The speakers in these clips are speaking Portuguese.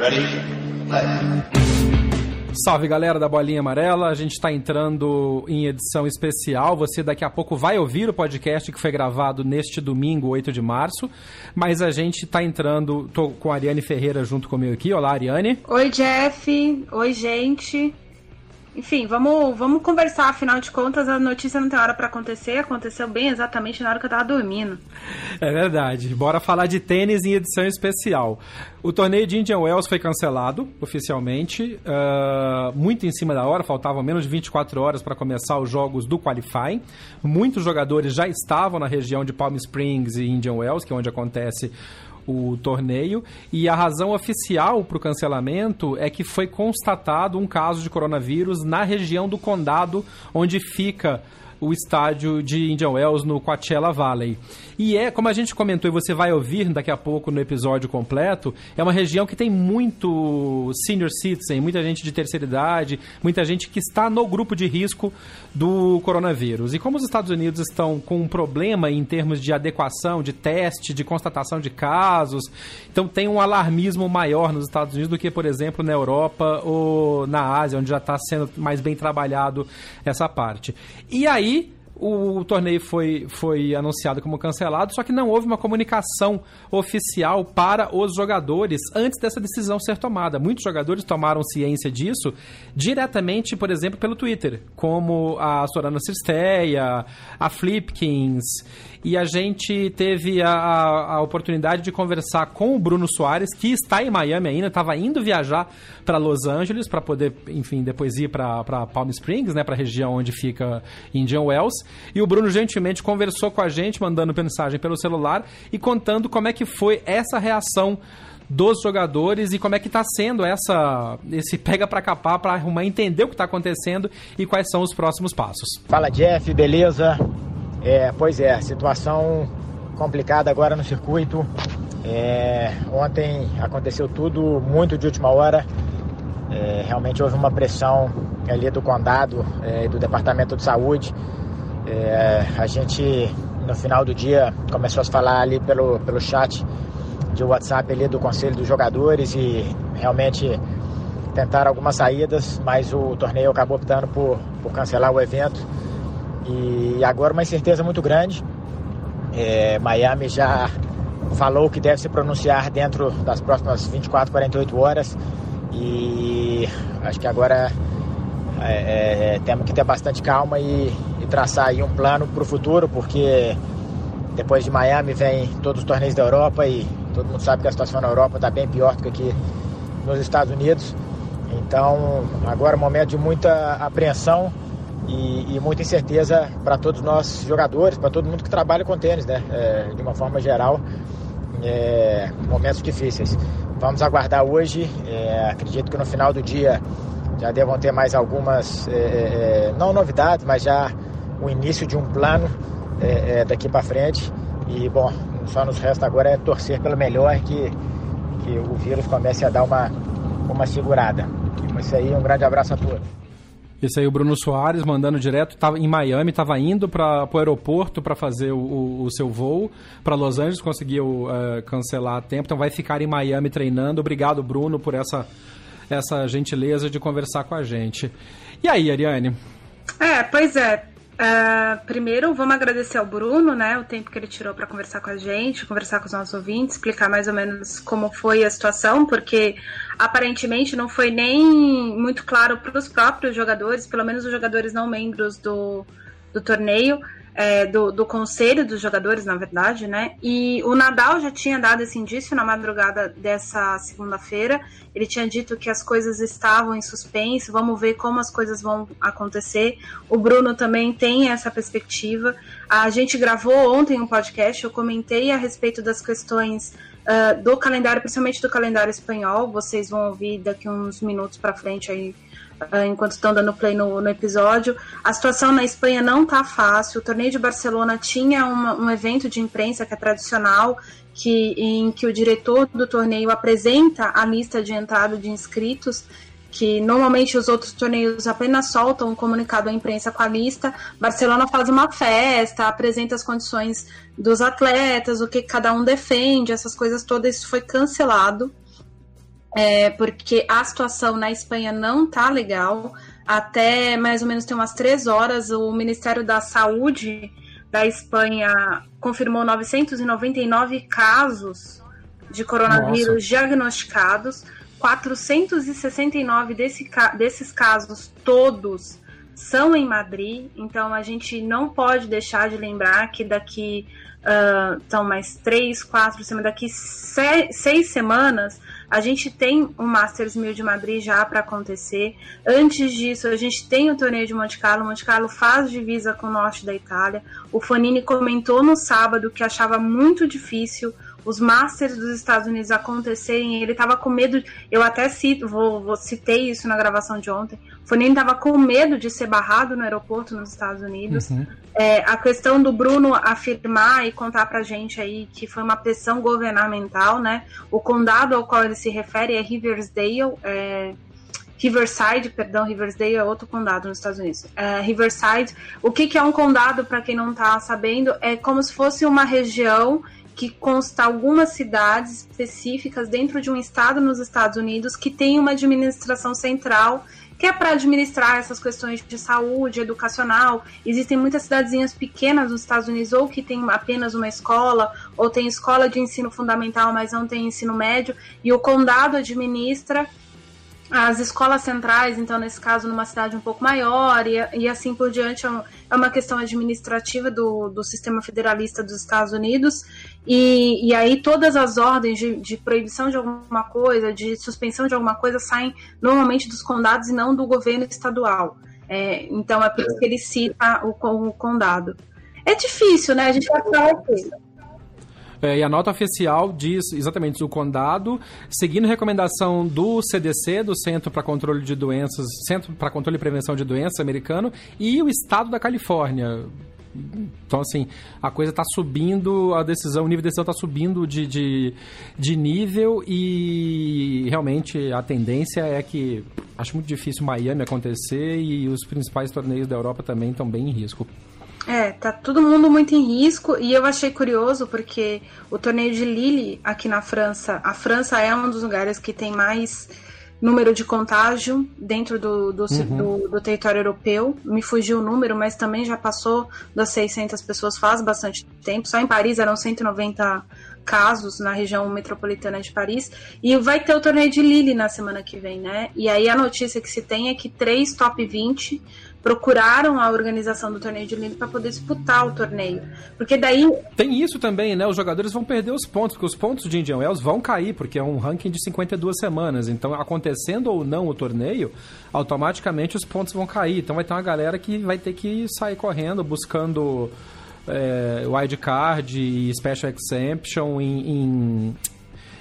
Ready? Salve galera da Bolinha Amarela, a gente está entrando em edição especial. Você daqui a pouco vai ouvir o podcast que foi gravado neste domingo, 8 de março. Mas a gente está entrando, tô com a Ariane Ferreira junto comigo aqui. Olá, Ariane. Oi, Jeff. Oi, gente. Enfim, vamos, vamos conversar. Afinal de contas, a notícia não tem hora para acontecer. Aconteceu bem exatamente na hora que eu tava dormindo. É verdade. Bora falar de tênis em edição especial. O torneio de Indian Wells foi cancelado oficialmente, uh, muito em cima da hora, faltavam menos de 24 horas para começar os jogos do qualifying. Muitos jogadores já estavam na região de Palm Springs e Indian Wells, que é onde acontece o torneio e a razão oficial para o cancelamento é que foi constatado um caso de coronavírus na região do condado onde fica o estádio de Indian Wells no Coachella Valley. E é, como a gente comentou e você vai ouvir daqui a pouco no episódio completo, é uma região que tem muito senior citizen, muita gente de terceira idade, muita gente que está no grupo de risco do coronavírus. E como os Estados Unidos estão com um problema em termos de adequação, de teste, de constatação de casos, então tem um alarmismo maior nos Estados Unidos do que, por exemplo, na Europa ou na Ásia, onde já está sendo mais bem trabalhado essa parte. E aí, o torneio foi, foi anunciado como cancelado, só que não houve uma comunicação oficial para os jogadores antes dessa decisão ser tomada. Muitos jogadores tomaram ciência disso diretamente, por exemplo, pelo Twitter, como a Sorana Cisteia, a Flipkins e a gente teve a, a, oportunidade de conversar com o Bruno Soares, que está em Miami ainda, estava indo viajar para Los Angeles para poder, enfim, depois ir para Palm Springs, né, para a região onde fica Indian Wells. E o Bruno gentilmente conversou com a gente, mandando mensagem pelo celular e contando como é que foi essa reação dos jogadores e como é que está sendo essa esse pega para capar para arrumar entender o que está acontecendo e quais são os próximos passos. Fala Jeff, beleza? É, pois é, situação complicada agora no circuito. É, ontem aconteceu tudo muito de última hora. É, realmente houve uma pressão ali do condado e é, do departamento de saúde. É, a gente no final do dia começou a falar ali pelo, pelo chat de WhatsApp ali do conselho dos jogadores e realmente tentaram algumas saídas, mas o torneio acabou optando por, por cancelar o evento. E agora uma incerteza muito grande. É, Miami já falou que deve se pronunciar dentro das próximas 24, 48 horas. E acho que agora é, é, é, temos que ter bastante calma e, e traçar aí um plano para o futuro, porque depois de Miami vem todos os torneios da Europa e todo mundo sabe que a situação na Europa está bem pior do que aqui nos Estados Unidos. Então agora é um momento de muita apreensão e, e muita incerteza para todos nós jogadores, para todo mundo que trabalha com tênis, né? É, de uma forma geral, é, momentos difíceis. Vamos aguardar hoje, é, acredito que no final do dia já devam ter mais algumas, é, é, não novidades, mas já o início de um plano é, daqui para frente. E bom, só nos resta agora é torcer pelo melhor que, que o vírus comece a dar uma, uma segurada. Isso aí, um grande abraço a todos. Esse aí o Bruno Soares mandando direto, estava em Miami, estava indo para o aeroporto para fazer o, o, o, seu voo para Los Angeles, conseguiu uh, cancelar a tempo, então vai ficar em Miami treinando. Obrigado, Bruno, por essa, essa gentileza de conversar com a gente. E aí, Ariane? É, pois é. Uh, primeiro, vamos agradecer ao Bruno, né, o tempo que ele tirou para conversar com a gente, conversar com os nossos ouvintes, explicar mais ou menos como foi a situação, porque aparentemente não foi nem muito claro para os próprios jogadores, pelo menos os jogadores não membros do, do torneio, é, do, do conselho dos jogadores, na verdade, né? E o Nadal já tinha dado esse indício na madrugada dessa segunda-feira. Ele tinha dito que as coisas estavam em suspenso, vamos ver como as coisas vão acontecer. O Bruno também tem essa perspectiva. A gente gravou ontem um podcast, eu comentei a respeito das questões uh, do calendário, principalmente do calendário espanhol. Vocês vão ouvir daqui uns minutos para frente aí, enquanto estão dando play no, no, episódio. A situação na Espanha não tá fácil. O torneio de Barcelona tinha uma, um evento de imprensa que é tradicional, que, em que o diretor do torneio apresenta a lista de entrada de inscritos que normalmente os outros torneios apenas soltam um comunicado à imprensa com a lista. Barcelona faz uma festa, apresenta as condições dos atletas, o que cada um defende, essas coisas todas. Isso foi cancelado, é, porque a situação na Espanha não tá legal. Até mais ou menos tem umas três horas, o Ministério da Saúde da Espanha confirmou 999 casos de coronavírus Nossa. diagnosticados 469 desse, desses casos, todos, são em Madrid, então a gente não pode deixar de lembrar que daqui uh, são mais três, quatro semanas, daqui seis, seis semanas a gente tem o Masters 1000 de Madrid já para acontecer. Antes disso, a gente tem o torneio de Monte Carlo. Monte Carlo faz divisa com o norte da Itália. O Fonini comentou no sábado que achava muito difícil os Masters dos Estados Unidos acontecerem, ele estava com medo. Eu até cito, vou, vou, citei isso na gravação de ontem. Fonini estava com medo de ser barrado no aeroporto nos Estados Unidos. Uhum. É, a questão do Bruno afirmar e contar pra gente aí que foi uma pressão governamental, né? O condado ao qual ele se refere é Riversdale. É, Riverside, perdão, Riversdale é outro condado nos Estados Unidos. É, Riverside, o que, que é um condado, para quem não está sabendo, é como se fosse uma região que consta algumas cidades específicas dentro de um estado nos Estados Unidos que tem uma administração central que é para administrar essas questões de saúde, educacional. Existem muitas cidadezinhas pequenas nos Estados Unidos ou que tem apenas uma escola, ou tem escola de ensino fundamental, mas não tem ensino médio, e o condado administra as escolas centrais, então, nesse caso, numa cidade um pouco maior, e, e assim por diante, é, é uma questão administrativa do, do sistema federalista dos Estados Unidos, e, e aí todas as ordens de, de, proibição de alguma coisa, de suspensão de alguma coisa, saem normalmente dos condados e não do governo estadual. É, então, é por isso que ele cita o, o condado. É difícil, né? A gente vai falar. É, e a nota oficial diz exatamente o condado, seguindo recomendação do CDC, do Centro para Controle de Doenças, Centro para Controle e Prevenção de Doenças americano, e o estado da Califórnia. Então, assim, a coisa está subindo, a decisão, o nível de decisão está subindo de, de, de nível e realmente a tendência é que acho muito difícil Miami acontecer e os principais torneios da Europa também estão bem em risco. É, tá todo mundo muito em risco e eu achei curioso porque o torneio de Lille aqui na França, a França é um dos lugares que tem mais número de contágio dentro do, do, uhum. do, do, território europeu. Me fugiu o número, mas também já passou das 600 pessoas faz bastante tempo. Só em Paris eram 190 casos na região metropolitana de Paris. E vai ter o torneio de Lille na semana que vem, né? E aí a notícia que se tem é que três top 20 procuraram a organização do torneio de Lille para poder disputar o torneio. Porque daí. Tem isso também, né? Os jogadores vão perder os pontos, porque os pontos de Indian Wells vão cair, porque é um ranking de 52 semanas. Então, acontecendo ou não o torneio, automaticamente os pontos vão cair. Então, vai ter uma galera que vai ter que sair correndo, buscando. É, wildcard e Special Exemption em, em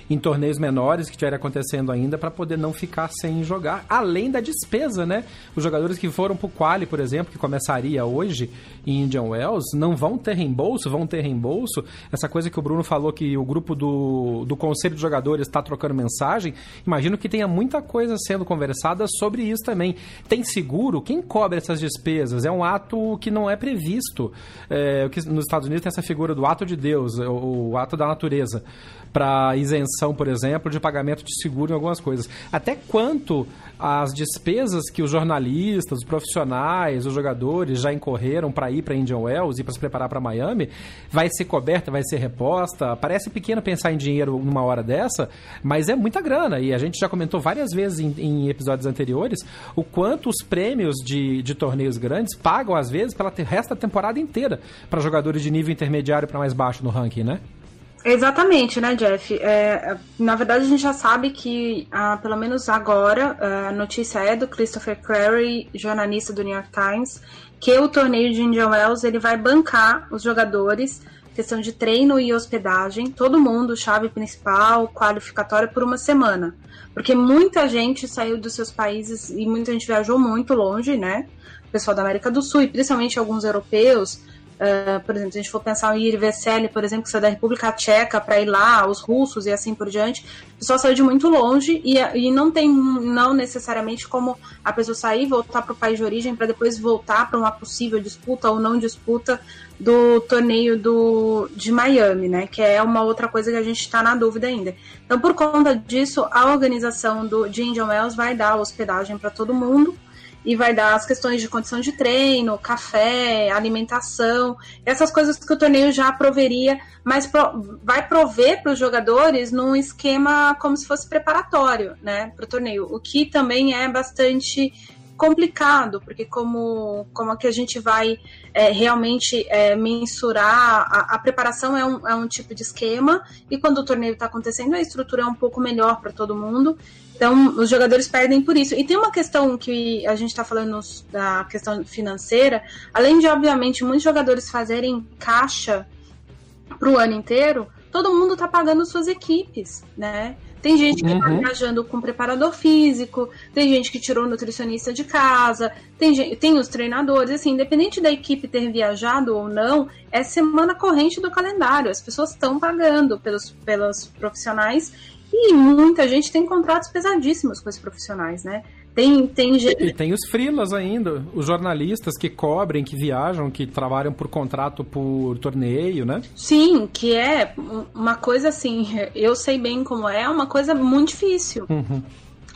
em torneios menores que estiverem acontecendo ainda para poder não ficar sem jogar, além da despesa, né? Os jogadores que foram pro quali, por exemplo, que começaria hoje em Indian Wells, não vão ter reembolso, vão ter reembolso. Essa coisa que o Bruno falou que o grupo do, do conselho de jogadores está trocando mensagem, imagino que tenha muita coisa sendo conversada sobre isso também. Tem seguro? Quem cobre essas despesas? É um ato que não é previsto. É, nos Estados Unidos tem essa figura do ato de Deus, o, o ato da natureza para isenção, por exemplo, de pagamento de seguro em algumas coisas. Até quanto as despesas que os jornalistas, os profissionais, os jogadores já incorreram para ir para Indian Wells e para se preparar para Miami, vai ser coberta, vai ser reposta. Parece pequeno pensar em dinheiro numa hora dessa, mas é muita grana. E a gente já comentou várias vezes em, em episódios anteriores o quanto os prêmios de, de torneios grandes pagam, às vezes, pela resto da temporada inteira para jogadores de nível intermediário para mais baixo no ranking, né? Exatamente, né, Jeff? É, na verdade, a gente já sabe que, ah, pelo menos agora, a notícia é do Christopher Clary, jornalista do New York Times, que o torneio de Indian Wells ele vai bancar os jogadores questão de treino e hospedagem, todo mundo, chave principal, qualificatória por uma semana. Porque muita gente saiu dos seus países e muita gente viajou muito longe, né? O pessoal da América do Sul e principalmente alguns europeus Uh, por exemplo, se a gente for pensar em Irveseli, por exemplo, que é da República Tcheca, para ir lá, os russos e assim por diante, a pessoa saiu de muito longe e, e não tem, não necessariamente como a pessoa sair e voltar para o país de origem para depois voltar para uma possível disputa ou não disputa do torneio do, de Miami, né? Que é uma outra coisa que a gente está na dúvida ainda. Então, por conta disso, a organização do, de Indian Wells vai dar hospedagem para todo mundo e vai dar as questões de condição de treino, café, alimentação, essas coisas que o torneio já proveria, mas pro, vai prover para os jogadores num esquema como se fosse preparatório, né, para o torneio, o que também é bastante complicado, porque como, como é que a gente vai é, realmente é, mensurar, a, a, preparação é um, é um tipo de esquema, e quando o torneio está acontecendo, a estrutura é um pouco melhor para todo mundo, então, os jogadores perdem por isso. E tem uma questão que a gente está falando da questão financeira, além de, obviamente, muitos jogadores fazerem caixa para o ano inteiro, todo mundo está pagando suas equipes, né? Tem gente que está uhum. viajando com preparador físico, tem gente que tirou nutricionista de casa, tem, gente, tem os treinadores, assim, independente da equipe ter viajado ou não, é semana corrente do calendário. As pessoas estão pagando pelos, pelos profissionais e muita gente tem contratos pesadíssimos com esses profissionais, né? Tem, tem E tem os frilas ainda, os jornalistas que cobrem, que viajam, que trabalham por contrato por torneio, né? Sim, que é uma coisa assim, eu sei bem como é, uma coisa muito difícil. Uhum.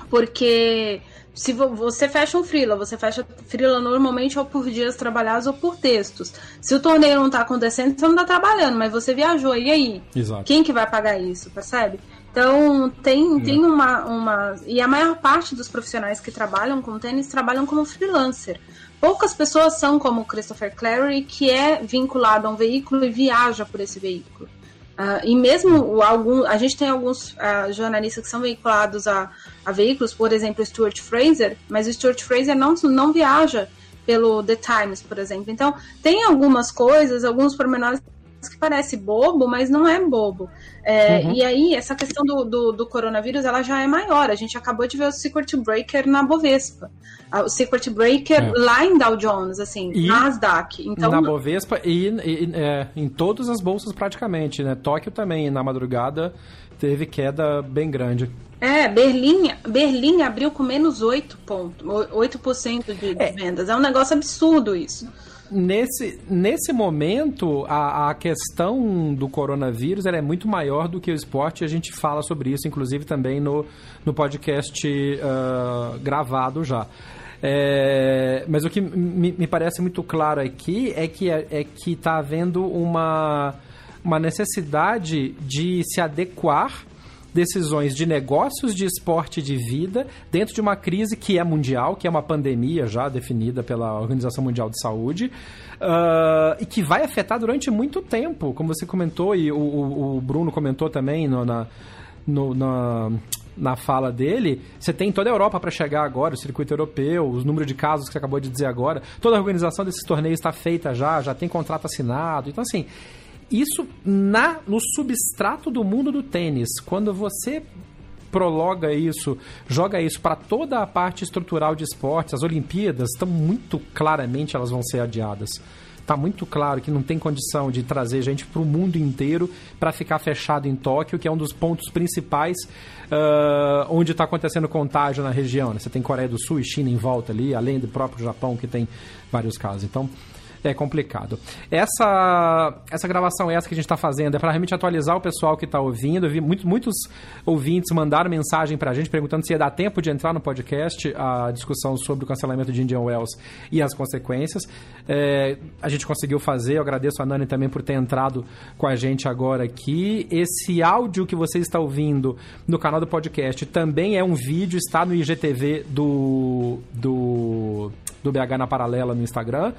Porque se você fecha um freela, você fecha freela normalmente ou por dias trabalhados ou por textos. Se o torneio não está acontecendo, você não está trabalhando, mas você viajou, e aí? Exato. Quem que vai pagar isso, percebe? Então, tem, tem uma, uma. E a maior parte dos profissionais que trabalham com tênis trabalham como freelancer. Poucas pessoas são como o Christopher Clary, que é vinculado a um veículo e viaja por esse veículo. Uh, e mesmo algum, a gente tem alguns uh, jornalistas que são veiculados a, a veículos, por exemplo, Stuart Fraser, mas o Stuart Fraser não, não viaja pelo The Times, por exemplo. Então, tem algumas coisas, alguns pormenores que parece bobo, mas não é bobo. É, uhum. E aí, essa questão do, do, do, coronavírus, ela já é maior. A gente acabou de ver o Secret Breaker na Bovespa. O Secret Breaker é. lá em Dow Jones, assim, e Nasdaq. Então, na Bovespa e, e é, em todas as bolsas praticamente, né? Tóquio também, na madrugada, teve queda bem grande. É, Berlim, Berlim abriu com menos 8 pontos, 8% de, de é. vendas. É um negócio absurdo isso nesse, nesse momento, a, a questão do coronavírus é muito maior do que o esporte a gente fala sobre isso, inclusive também no, no podcast uh, gravado já. É, mas o que me, me, parece muito claro aqui é que é, é que está havendo uma, uma necessidade de se adequar decisões de negócios, de esporte de vida dentro de uma crise que é mundial, que é uma pandemia já definida pela Organização Mundial de Saúde. Uh, e que vai afetar durante muito tempo, como você comentou e o, o, Bruno comentou também no, na, no, na, na fala dele, você tem toda a Europa para chegar agora, o circuito europeu, os números de casos que você acabou de dizer agora, toda a organização desses torneios está feita já, já tem contrato assinado. Então, assim, isso na no substrato do mundo do tênis. Quando você prologa isso, joga isso para toda a parte estrutural de esportes, as Olimpíadas estão muito claramente elas vão ser adiadas. Está muito claro que não tem condição de trazer gente para o mundo inteiro para ficar fechado em Tóquio, que é um dos pontos principais uh, onde está acontecendo contágio na região. Né? Você tem Coreia do Sul e China em volta ali, além do próprio Japão, que tem vários casos. Então, é complicado. Essa, essa gravação essa que a gente está fazendo é para realmente atualizar o pessoal que está ouvindo. Vi, muitos, ouvintes mandaram mensagem para a gente perguntando se ia dar tempo de entrar no podcast a discussão sobre o cancelamento de Indian Wells e as consequências. É, a gente conseguiu fazer, eu agradeço a Nani também por ter entrado com a gente agora aqui. Esse áudio que você está ouvindo no canal do podcast também é um vídeo, está no IGTV do, do do BH na Paralela no Instagram.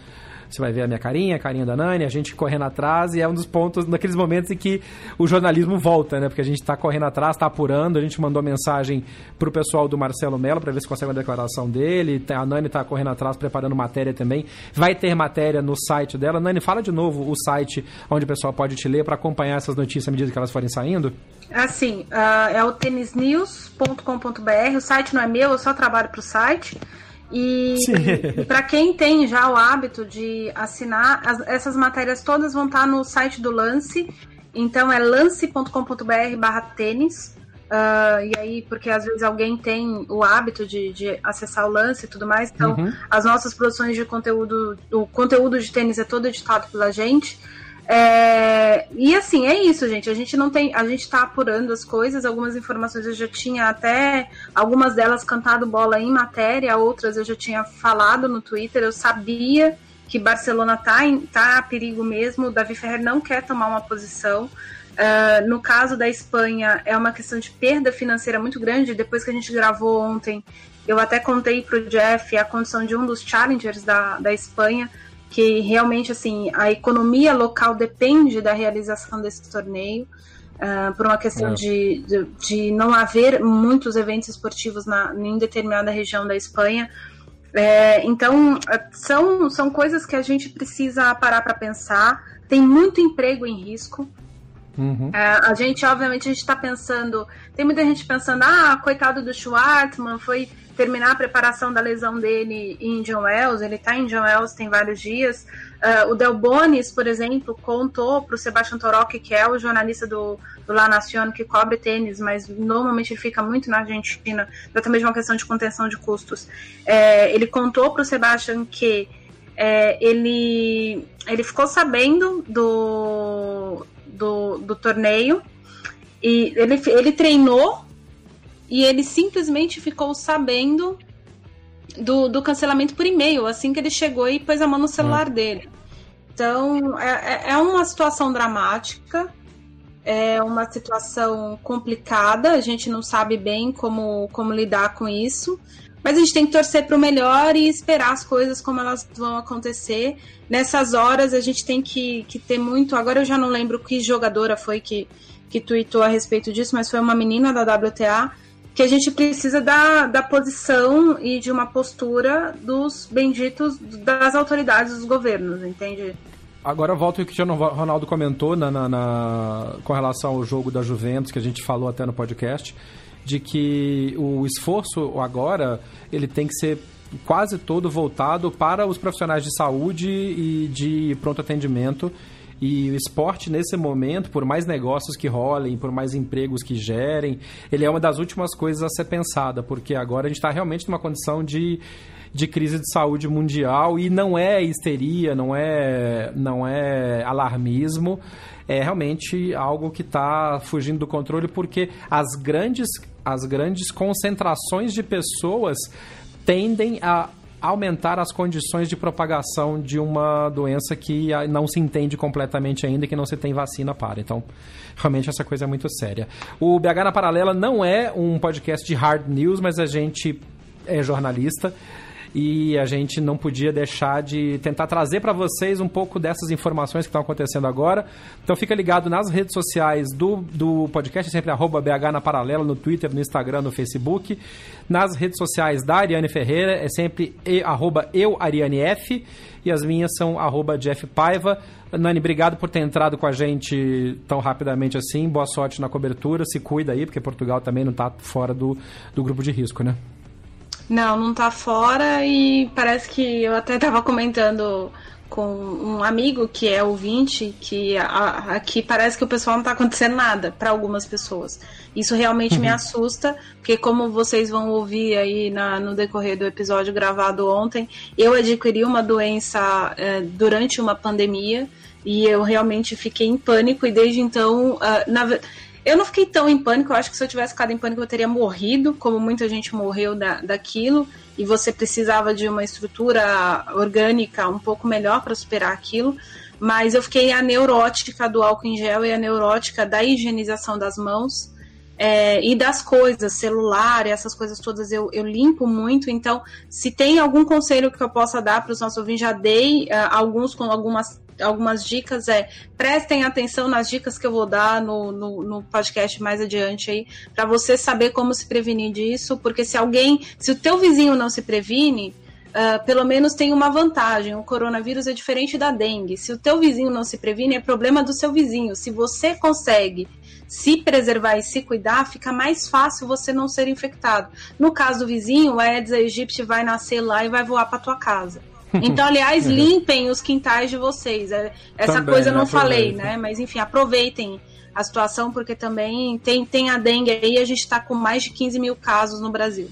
Você vai ver a minha carinha, a carinha da Nani, a gente correndo atrás, e é um dos pontos, naqueles momentos em que o jornalismo volta, né? Porque a gente está correndo atrás, está apurando, a gente mandou mensagem pro pessoal do Marcelo Mello para ver se consegue uma declaração dele. A Nani está correndo atrás, preparando matéria também. Vai ter matéria no site dela. Nani, fala de novo o site onde o pessoal pode te ler para acompanhar essas notícias à medida que elas forem saindo. Assim, uh, é o tenisnews.com.br. O site não é meu, eu só trabalho pro site. E, e para quem tem já o hábito de assinar, as, essas matérias todas vão estar no site do Lance. Então é lance.com.br barra tênis. Uh, e aí, porque às vezes alguém tem o hábito de, de acessar o lance e tudo mais. Então, uhum. as nossas produções de conteúdo, o conteúdo de tênis é todo editado pela gente. É, e assim, é isso, gente. A gente não tem. A gente tá apurando as coisas. Algumas informações eu já tinha até. Algumas delas cantado bola em matéria, outras eu já tinha falado no Twitter. Eu sabia que Barcelona tá, em, tá a perigo mesmo. O Davi Ferrer não quer tomar uma posição. Uh, no caso da Espanha, é uma questão de perda financeira muito grande. Depois que a gente gravou ontem, eu até contei pro Jeff a condição de um dos challengers da, da Espanha que realmente assim a economia local depende da realização desse torneio. Uh, por uma questão é. de, de, de, não haver muitos eventos esportivos na, em determinada região da Espanha. É, então, são, são coisas que a gente precisa parar para pensar. Tem muito emprego em risco. Uhum. É, a gente, obviamente, a gente está pensando. Tem muita gente pensando, ah, coitado do Schwartzman, foi terminar a preparação da lesão dele em John Wells, ele está em John Wells tem vários dias. Uh, o Del Bonis, por exemplo, contou para o Sebastian Torocchi, que é o jornalista do, do La Nación, que cobre tênis, mas normalmente ele fica muito na Argentina, exatamente uma questão de contenção de custos. É, ele contou para o Sebastian que é, ele, ele ficou sabendo do, do, do torneio e ele, ele treinou e ele simplesmente ficou sabendo do, do cancelamento por e-mail, assim que ele chegou e pôs a mão no celular uhum. dele. Então, é, é, é uma situação dramática, é uma situação complicada, a gente não sabe bem como, como lidar com isso, mas a gente tem que torcer para o melhor e esperar as coisas como elas vão acontecer. Nessas horas, a gente tem que, que ter muito. Agora eu já não lembro que jogadora foi que, que tweetou a respeito disso, mas foi uma menina da WTA que a gente precisa da, da posição e de uma postura dos benditos das autoridades dos governos, entende? Agora volto ao que o Ronaldo comentou na, na, na, com relação ao jogo da Juventus, que a gente falou até no podcast, de que o esforço agora ele tem que ser quase todo voltado para os profissionais de saúde e de pronto atendimento. E o esporte, nesse momento, por mais negócios que rolem, por mais empregos que gerem, ele é uma das últimas coisas a ser pensada, porque agora a gente está realmente numa condição de, de crise de saúde mundial e não é histeria, não é, não é alarmismo, é realmente algo que está fugindo do controle, porque as grandes, as grandes concentrações de pessoas tendem a aumentar as condições de propagação de uma doença que não se entende completamente ainda e que não se tem vacina para. Então, realmente essa coisa é muito séria. O BH na Paralela não é um podcast de hard news, mas a gente é jornalista e a gente não podia deixar de tentar trazer para vocês um pouco dessas informações que estão acontecendo agora. Então fica ligado nas redes sociais do, do podcast, sempre arroba BH na Paralela, no Twitter, no Instagram, no Facebook. Nas redes sociais da Ariane Ferreira, é sempre e, arroba eu, Ariane F, e as minhas são arroba Jeff Paiva. Nani, obrigado por ter entrado com a gente tão rapidamente assim. Boa sorte na cobertura. Se cuida aí, porque Portugal também não está fora do, do grupo de risco, né? Não, não tá fora e parece que eu até tava comentando com um amigo que é ouvinte que aqui parece que o pessoal não tá acontecendo nada para algumas pessoas. Isso realmente uhum. me assusta, porque como vocês vão ouvir aí na, no decorrer do episódio gravado ontem, eu adquiri uma doença é, durante uma pandemia e eu realmente fiquei em pânico e desde então, uh, na verdade eu não fiquei tão em pânico, eu acho que se eu tivesse ficado em pânico eu teria morrido, como muita gente morreu da, daquilo, e você precisava de uma estrutura orgânica um pouco melhor para superar aquilo. Mas eu fiquei a neurótica do álcool em gel e a neurótica da higienização das mãos. é, e das coisas, celular, essas coisas todas eu, eu limpo muito. Então, se tem algum conselho que eu possa dar para os nossos ouvintes, já dei uh, alguns com algumas algumas dicas é prestem atenção nas dicas que eu vou dar no, no, no podcast mais adiante aí para você saber como se prevenir disso porque se alguém se o teu vizinho não se previne uh, pelo menos tem uma vantagem o coronavírus é diferente da dengue se o teu vizinho não se previne é problema do seu vizinho se você consegue se preservar e se cuidar, fica mais fácil você não ser infectado. No caso do vizinho, o Aedes aegypti vai nascer lá e vai voar para tua casa. Então, aliás, limpem os quintais de vocês. É, essa também, coisa eu não falei, né? Mas enfim, aproveitem a situação, porque também tem, tem a dengue aí, a gente está com mais de 15 mil casos no Brasil.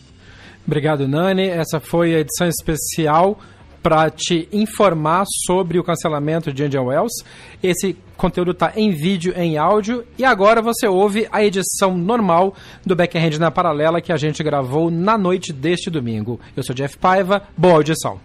Obrigado, Nani. Essa foi a edição especial para te informar sobre o cancelamento de Indian Wells. Esse conteúdo está em vídeo, em áudio, e agora você ouve a edição normal do Backhand na Paralela que a gente gravou na noite deste domingo. Eu sou Jeff Paiva, boa audição.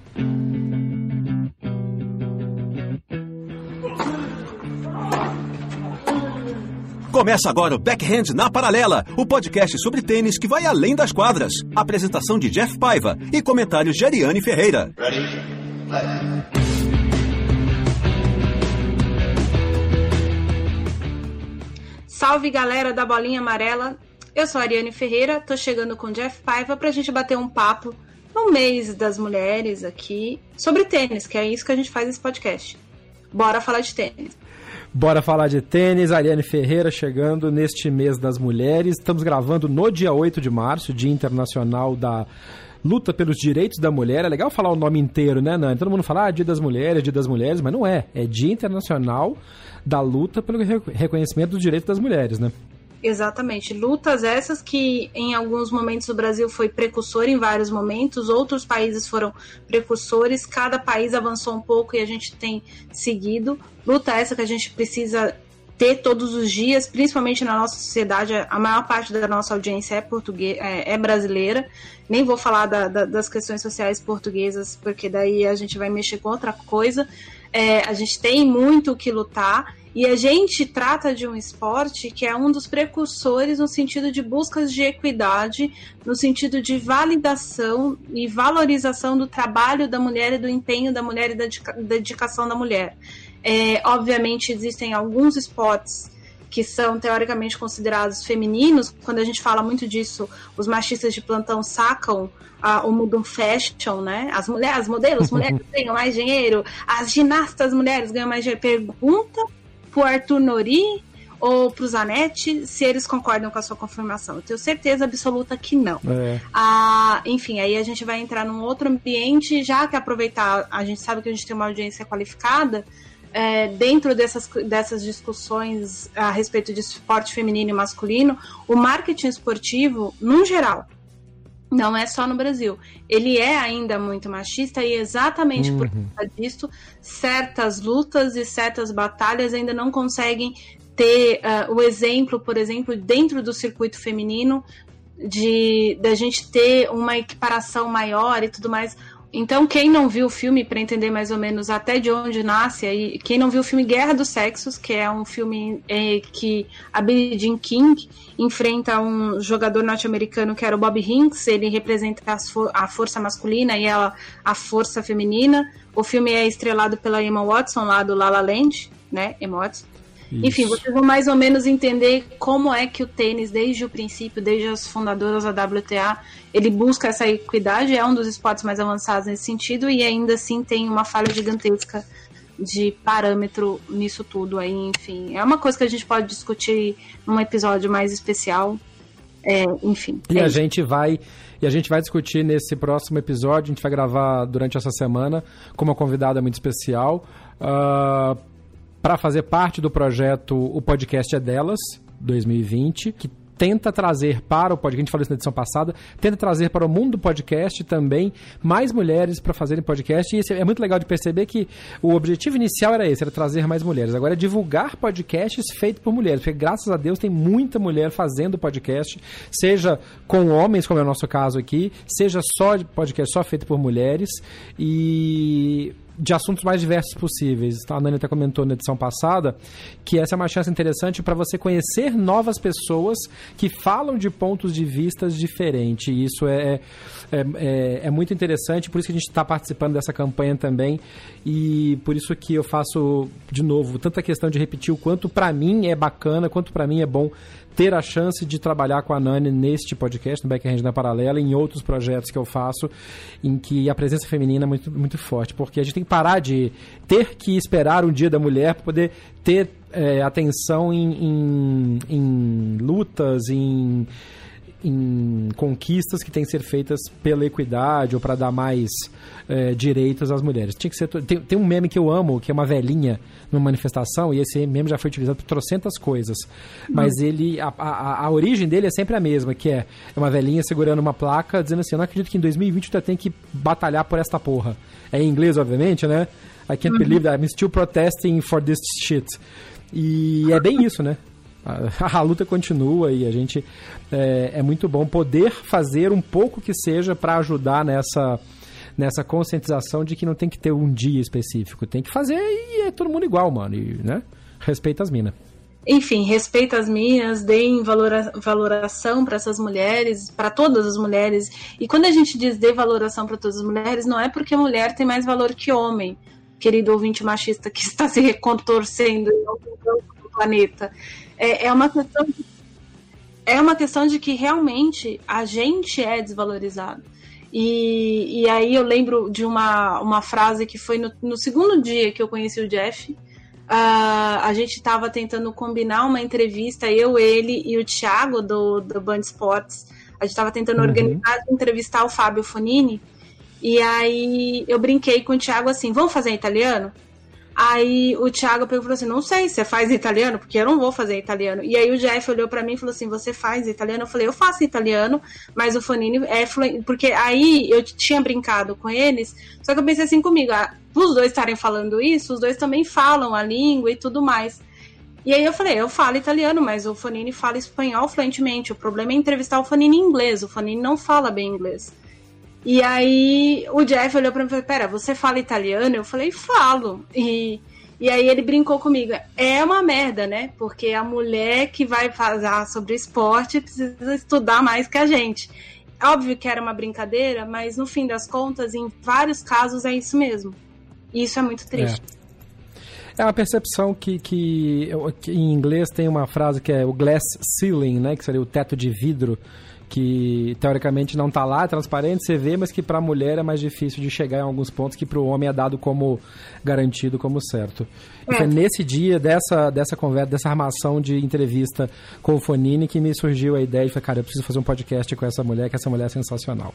Começa agora o Backhand na Paralela, o podcast sobre tênis que vai além das quadras. Apresentação de Jeff Paiva e comentários de Ariane Ferreira. Ready? Salve galera da Bolinha Amarela, eu sou a Ariane Ferreira, tô chegando com Jeff Paiva pra gente bater um papo no mês das mulheres aqui sobre tênis, que é isso que a gente faz nesse podcast. Bora falar de tênis. Bora falar de tênis. Ariane Ferreira chegando neste mês das mulheres. Estamos gravando no dia 8 de março, Dia Internacional da Luta pelos Direitos da Mulher. É legal falar o nome inteiro, né, Nani? Todo mundo fala ah, Dia das Mulheres, Dia das Mulheres, mas não é. É Dia Internacional da Luta pelo Reconhecimento dos Direitos das Mulheres, né? Exatamente. Lutas essas que em alguns momentos o Brasil foi precursor em vários momentos, outros países foram precursores, cada país avançou um pouco e a gente tem seguido. Luta essa que a gente precisa ter todos os dias, principalmente na nossa sociedade, a maior parte da nossa audiência é, português, é, é brasileira. Nem vou falar da, da, das questões sociais portuguesas, porque daí a gente vai mexer com outra coisa. É, a gente tem muito o que lutar e a gente trata de um esporte que é um dos precursores no sentido de buscas de equidade, no sentido de validação e valorização do trabalho da mulher e do empenho da mulher e da dedicação da mulher. É, obviamente, existem alguns esportes que são teoricamente considerados femininos. Quando a gente fala muito disso, os machistas de plantão sacam a, o mundo fashion, né? As mulheres, as modelos, mulheres ganham mais dinheiro, as ginastas mulheres ganham mais dinheiro. Pergunta pro Arthur Nori ou pro Zanetti se eles concordam com a sua confirmação. Eu tenho certeza absoluta que não. É. Ah, enfim, aí a gente vai entrar num outro ambiente, já que aproveitar, a gente sabe que a gente tem uma audiência qualificada, é, dentro dessas, dessas discussões a respeito de esporte feminino e masculino, o marketing esportivo, no geral, não é só no Brasil. Ele é ainda muito machista e exatamente uhum. por causa disso, certas lutas e certas batalhas ainda não conseguem ter uh, o exemplo, por exemplo, dentro do circuito feminino, de da gente ter uma equiparação maior e tudo mais. Então, quem não viu o filme, para entender mais ou menos até de onde nasce, aí, quem não viu o filme Guerra dos Sexos, que é um filme é, que a Billie Jean King enfrenta um jogador norte-americano que era o Bob Hinks, ele representa a, for a força masculina e ela a força feminina. O filme é estrelado pela Emma Watson, lá do La La Land, né, Emma Watson. Isso. Enfim, vocês vão mais ou menos entender como é que o tênis, desde o princípio, desde as fundadoras da WTA, ele busca essa equidade, é um dos esportes mais avançados nesse sentido e ainda assim tem uma falha gigantesca de parâmetro nisso tudo aí, enfim. É uma coisa que a gente pode discutir num episódio mais especial. É, enfim. E é a isso. gente vai e a gente vai discutir nesse próximo episódio. A gente vai gravar durante essa semana com uma convidada muito especial. Uh, para fazer parte do projeto O Podcast é Delas, 2020, que tenta trazer para o podcast, a gente falou isso na edição passada, tenta trazer para o mundo do podcast também mais mulheres para fazerem podcast. E é muito legal de perceber que o objetivo inicial era esse, era trazer mais mulheres. Agora é divulgar podcasts feitos por mulheres, porque graças a Deus tem muita mulher fazendo podcast, seja com homens, como é o nosso caso aqui, seja só podcast só feito por mulheres. E de assuntos mais diversos possíveis. A Nani até comentou na edição passada que essa é uma chance interessante para você conhecer novas pessoas que falam de pontos de vistas diferentes. E isso é, é, é, é muito interessante, por isso que a gente está participando dessa campanha também. E por isso que eu faço, de novo, tanta questão de repetir o quanto para mim é bacana, quanto para mim é bom ter a chance de trabalhar com a Nani neste podcast, no Backhand na Paralela, em outros projetos que eu faço, em que a presença feminina é muito, muito forte. Porque a gente tem que parar de ter que esperar um dia da mulher para poder ter é, atenção em, em, em lutas, em em conquistas que têm que ser feitas pela equidade ou para dar mais é, direitos às mulheres. Tinha que ser, tem, tem, um meme que eu amo, que é uma velhinha numa manifestação, e esse meme já foi utilizado por trocentas coisas. Mas uhum. ele. A, a, a, origem dele é sempre a mesma, que é uma velhinha segurando uma placa dizendo assim: Eu não acredito que em 2020 tu tem que batalhar por esta porra. É em inglês, obviamente, né? I can't uhum. believe that I'm still protesting for this shit. E é bem isso, né? A, a luta continua e a gente é, é muito bom poder fazer um pouco que seja para ajudar nessa nessa conscientização de que não tem que ter um dia específico, tem que fazer e é todo mundo igual, mano, e, né? Respeita as minas. Enfim, respeita as minas, deem valora, valoração para essas mulheres, para todas as mulheres. E quando a gente diz dê valoração para todas as mulheres, não é porque a mulher tem mais valor que homem, querido ouvinte machista que está se recontorcendo do planeta. É, é uma questão de, é uma questão de que realmente a gente é desvalorizado. E, e aí eu lembro de uma, uma frase que foi no, no segundo dia que eu conheci o Jeff. Uh, a gente estava tentando combinar uma entrevista, eu, ele e o Thiago do, do Band Sports. A gente estava tentando uhum. organizar entrevistar o Fábio Fonini. E aí eu brinquei com o Thiago assim: vamos fazer em italiano? Aí o Thiago falou assim: não sei, você faz italiano? Porque eu não vou fazer italiano. E aí o Jeff olhou para mim e falou assim: você faz italiano? Eu falei: eu faço italiano, mas o Fonini é fluente. Porque aí eu tinha brincado com eles, só que eu pensei assim comigo: ah, os dois estarem falando isso, os dois também falam a língua e tudo mais. E aí eu falei, eu falo italiano, mas o Fonini fala espanhol fluentemente. O problema é entrevistar o Fonini em inglês. O Fonini não fala bem inglês. E aí o Jeff olhou para mim e falou: Pera, você fala italiano? Eu falei: Falo. E, e aí ele brincou comigo: É uma merda, né? Porque a mulher que vai falar sobre esporte precisa estudar mais que a gente. Óbvio que era uma brincadeira, mas no fim das contas, em vários casos é isso mesmo. E isso é muito triste. É. É uma percepção que, que, que, em inglês tem uma frase que é o glass ceiling, né? Que seria o teto de vidro que teoricamente não está lá, é transparente, você vê, mas que para a mulher é mais difícil de chegar em alguns pontos que para o homem é dado como garantido, como certo. É. foi nesse dia dessa, dessa conversa, dessa armação de entrevista com o Fonini que me surgiu a ideia de falar, cara, eu preciso fazer um podcast com essa mulher, que essa mulher é sensacional.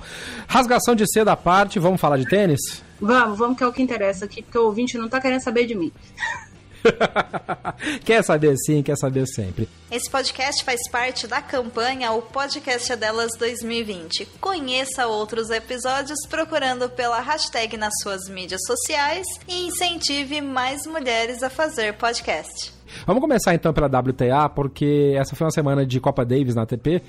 Rasgação de seda à parte, vamos falar de tênis? Vamos, vamos que é o que interessa aqui, porque o ouvinte não está querendo saber de mim. quer saber sim, quer saber sempre. Esse podcast faz parte da campanha O Podcast é Delas 2020. Conheça outros episódios procurando pela hashtag nas suas mídias sociais e incentive mais mulheres a fazer podcast. Vamos começar então pela WTA, porque essa foi uma semana de Copa Davis na ATP.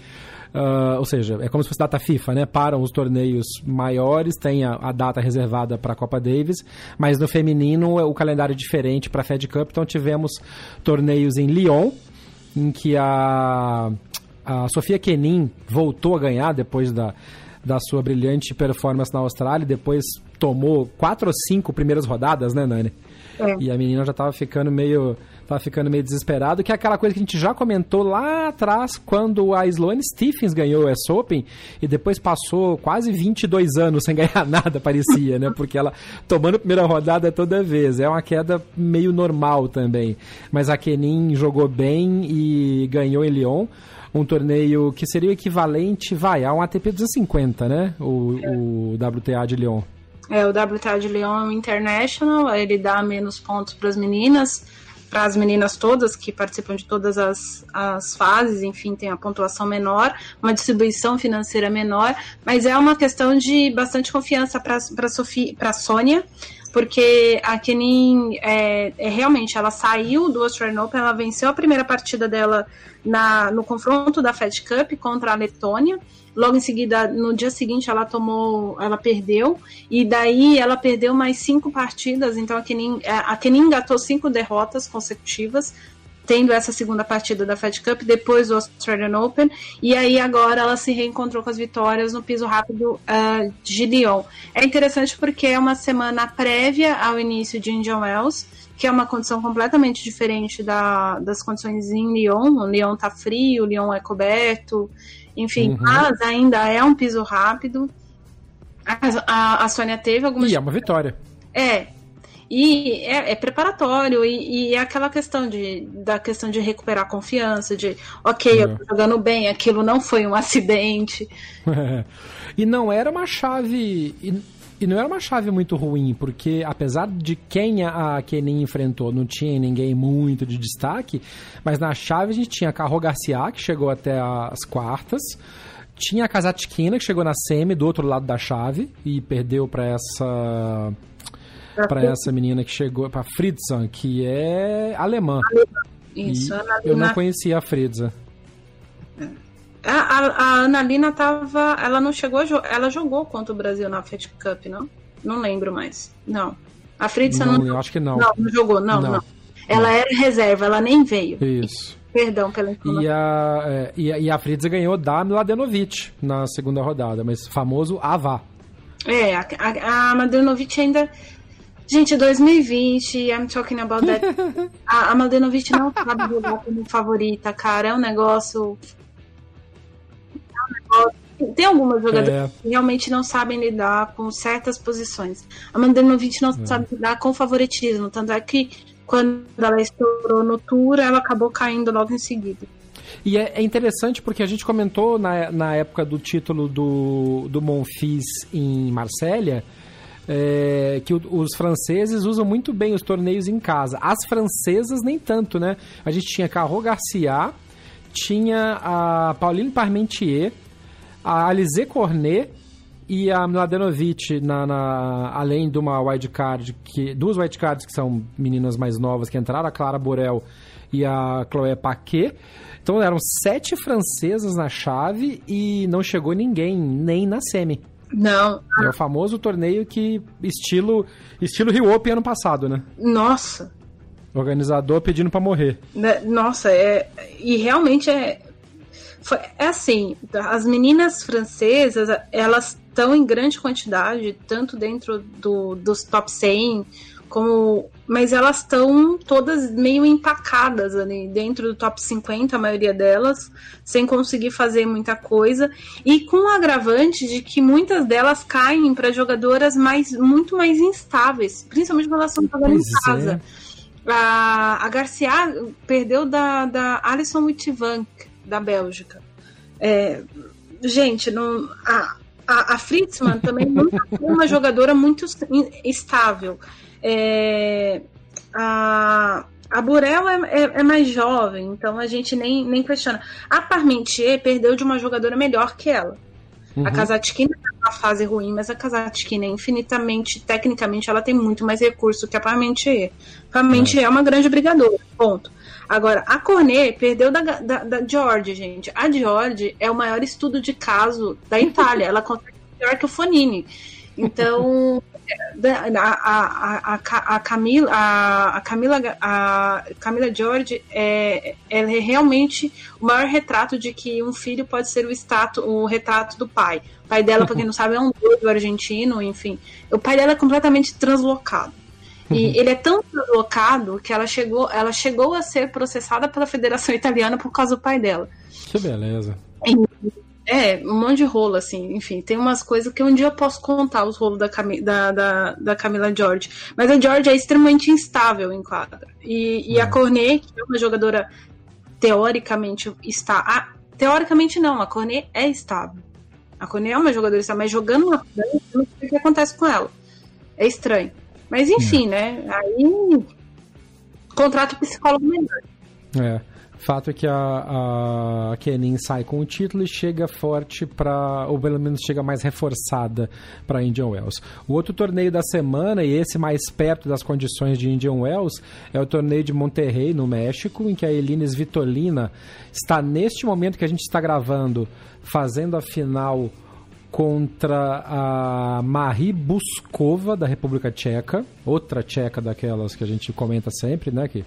Uh, ou seja, é como se fosse data FIFA, né? Param os torneios maiores, tem a, a data reservada para a Copa Davis, mas no feminino o calendário é diferente para a Fed Cup. Então tivemos torneios em Lyon, em que a, a Sofia Kenin voltou a ganhar depois da, da sua brilhante performance na Austrália, depois tomou quatro ou cinco primeiras rodadas, né, Nani? É. E a menina já estava ficando meio tá ficando meio desesperado, que é aquela coisa que a gente já comentou lá atrás, quando a Sloane Stephens ganhou o Open e depois passou quase 22 anos sem ganhar nada, parecia, né? Porque ela tomando a primeira rodada toda vez. É uma queda meio normal também. Mas a Kenin jogou bem e ganhou em Lyon um torneio que seria o equivalente, vai, a um ATP 250, né? O, o WTA de Lyon. É, o WTA de Lyon é um international, ele dá menos pontos para as meninas para as meninas todas que participam de todas as, as fases, enfim, tem a pontuação menor, uma distribuição financeira menor, mas é uma questão de bastante confiança para a Sônia. Porque a Kenin é, é, realmente ela saiu do Australian Open, ela venceu a primeira partida dela na, no confronto da Fed Cup contra a Letônia. Logo em seguida, no dia seguinte, ela tomou, ela perdeu, e daí ela perdeu mais cinco partidas. Então a Kenin, a Kenin engatou cinco derrotas consecutivas, tendo essa segunda partida da Fed Cup, depois do Australian Open, e aí agora ela se reencontrou com as vitórias no piso rápido uh, de Lyon. É interessante porque é uma semana prévia ao início de Indian Wells, que é uma condição completamente diferente da, das condições em Lyon. O Lyon tá frio, o Lyon é coberto, enfim, uhum. mas ainda é um piso rápido. A, a, a Sônia teve algumas. E é uma vitória. É, e é, é preparatório, e, e, é aquela questão de, da questão de recuperar a confiança, de ok, é. eu tô jogando bem, aquilo não foi um acidente. e não era uma chave. E, e, não era uma chave muito ruim, porque apesar de quem a Kenin enfrentou não tinha ninguém muito de destaque, mas na chave a gente tinha a Carro Garcia, que chegou até as quartas. Tinha a Kazatkina, que chegou na semi do outro lado da chave e perdeu para essa para essa menina que chegou, para Fritzan, que é alemã. Isso, eu não conhecia a Fritza. A, a, a Analina tava. Ela não chegou. Ela jogou contra o Brasil na Fed Cup, não? Não lembro mais. Não. A Fritza não. não eu acho que não. Não, não jogou, não, não. não. Ela não. era reserva, ela nem veio. Isso. Perdão pela informação. E a, é, e a, e a Fritza ganhou da Mladenovic na segunda rodada, mas famoso Avá. É, a, a, a Mladenovic ainda Gente, 2020, I'm talking about that. a, a Maldenovic não sabe jogar como favorita, cara. É um negócio. É um negócio. Tem algumas jogadoras é. que realmente não sabem lidar com certas posições. A Maldenovic não é. sabe lidar com favoritismo. Tanto é que quando ela estourou no Tour, ela acabou caindo logo em seguida. E é, é, interessante porque a gente comentou na, na época do título do, do Monfils em Marsella é, que os franceses usam muito bem os torneios em casa. As francesas nem tanto, né? A gente tinha Carro Garcia, tinha a Pauline Parmentier, a Alizé Cornet e a Mladenovic, na, na, além de uma wildcard, que, duas wildcards que são meninas mais novas que entraram, a Clara Borel e a Chloé Paquet. Então eram sete francesas na chave e não chegou ninguém, nem na semi. Não. É o famoso torneio que estilo estilo Rio Open ano passado, né? Nossa. Organizador pedindo para morrer. Né, nossa, é e realmente é foi, é assim, as meninas francesas, elas estão em grande quantidade, tanto dentro do, dos top 100 como mas elas estão todas meio empacadas ali dentro do top 50, a maioria delas, sem conseguir fazer muita coisa, e com o agravante de que muitas delas caem para jogadoras mais, muito mais instáveis, principalmente quando elas estão jogando em casa. É. A, a Garcia perdeu da, da Alison Wittivank, da Bélgica. É, gente, não, a, a, a Fritzmann também nunca foi uma jogadora muito estável. É, a, a Burel é, é, é, mais jovem, então a gente nem, nem questiona. A Parmentier perdeu de uma jogadora melhor que ela. Uhum. A Kazatkina tá numa fase ruim, mas a Kazatkina é infinitamente, tecnicamente, ela tem muito mais recurso que a Parmentier. A Parmentier é. é uma grande brigadora, ponto. Agora, a Cornet perdeu da, da, da George, gente. A George é o maior estudo de caso da Itália. ela consegue pior que o Fonini. Então, a, a, a, Camila, a, a Camila, a Camila George é, ela é realmente o maior retrato de que um filho pode ser o status, o retrato do pai. O pai dela, para quem não sabe, é um doido argentino, enfim. O pai dela é completamente translocado. E uhum. ele é tão deslocado que ela chegou, ela chegou a ser processada pela Federação Italiana por causa do pai dela. Que beleza. É, um monte de rolo, assim, enfim, tem umas coisas que um dia eu posso contar os rolos da, Cam da, da, da, Camila George. Mas a George é extremamente instável em quadra. E, e a é. Cornet, que é uma jogadora teoricamente está. Ah, teoricamente não, a Cornet é estável. A Cornet é uma jogadora estável, mas jogando na frente, não sei o que acontece com ela. É estranho. Mas enfim, é. né? Aí. Contrato psicólogo melhor. É. Fato é que a, a Kenin sai com o título e chega forte para, ou pelo menos chega mais reforçada para Indian Wells. O outro torneio da semana, e esse mais perto das condições de Indian Wells, é o torneio de Monterrey, no México, em que a Elines Vitolina está neste momento que a gente está gravando, fazendo a final contra a Marie Buskova, da República Tcheca, outra tcheca daquelas que a gente comenta sempre, né, que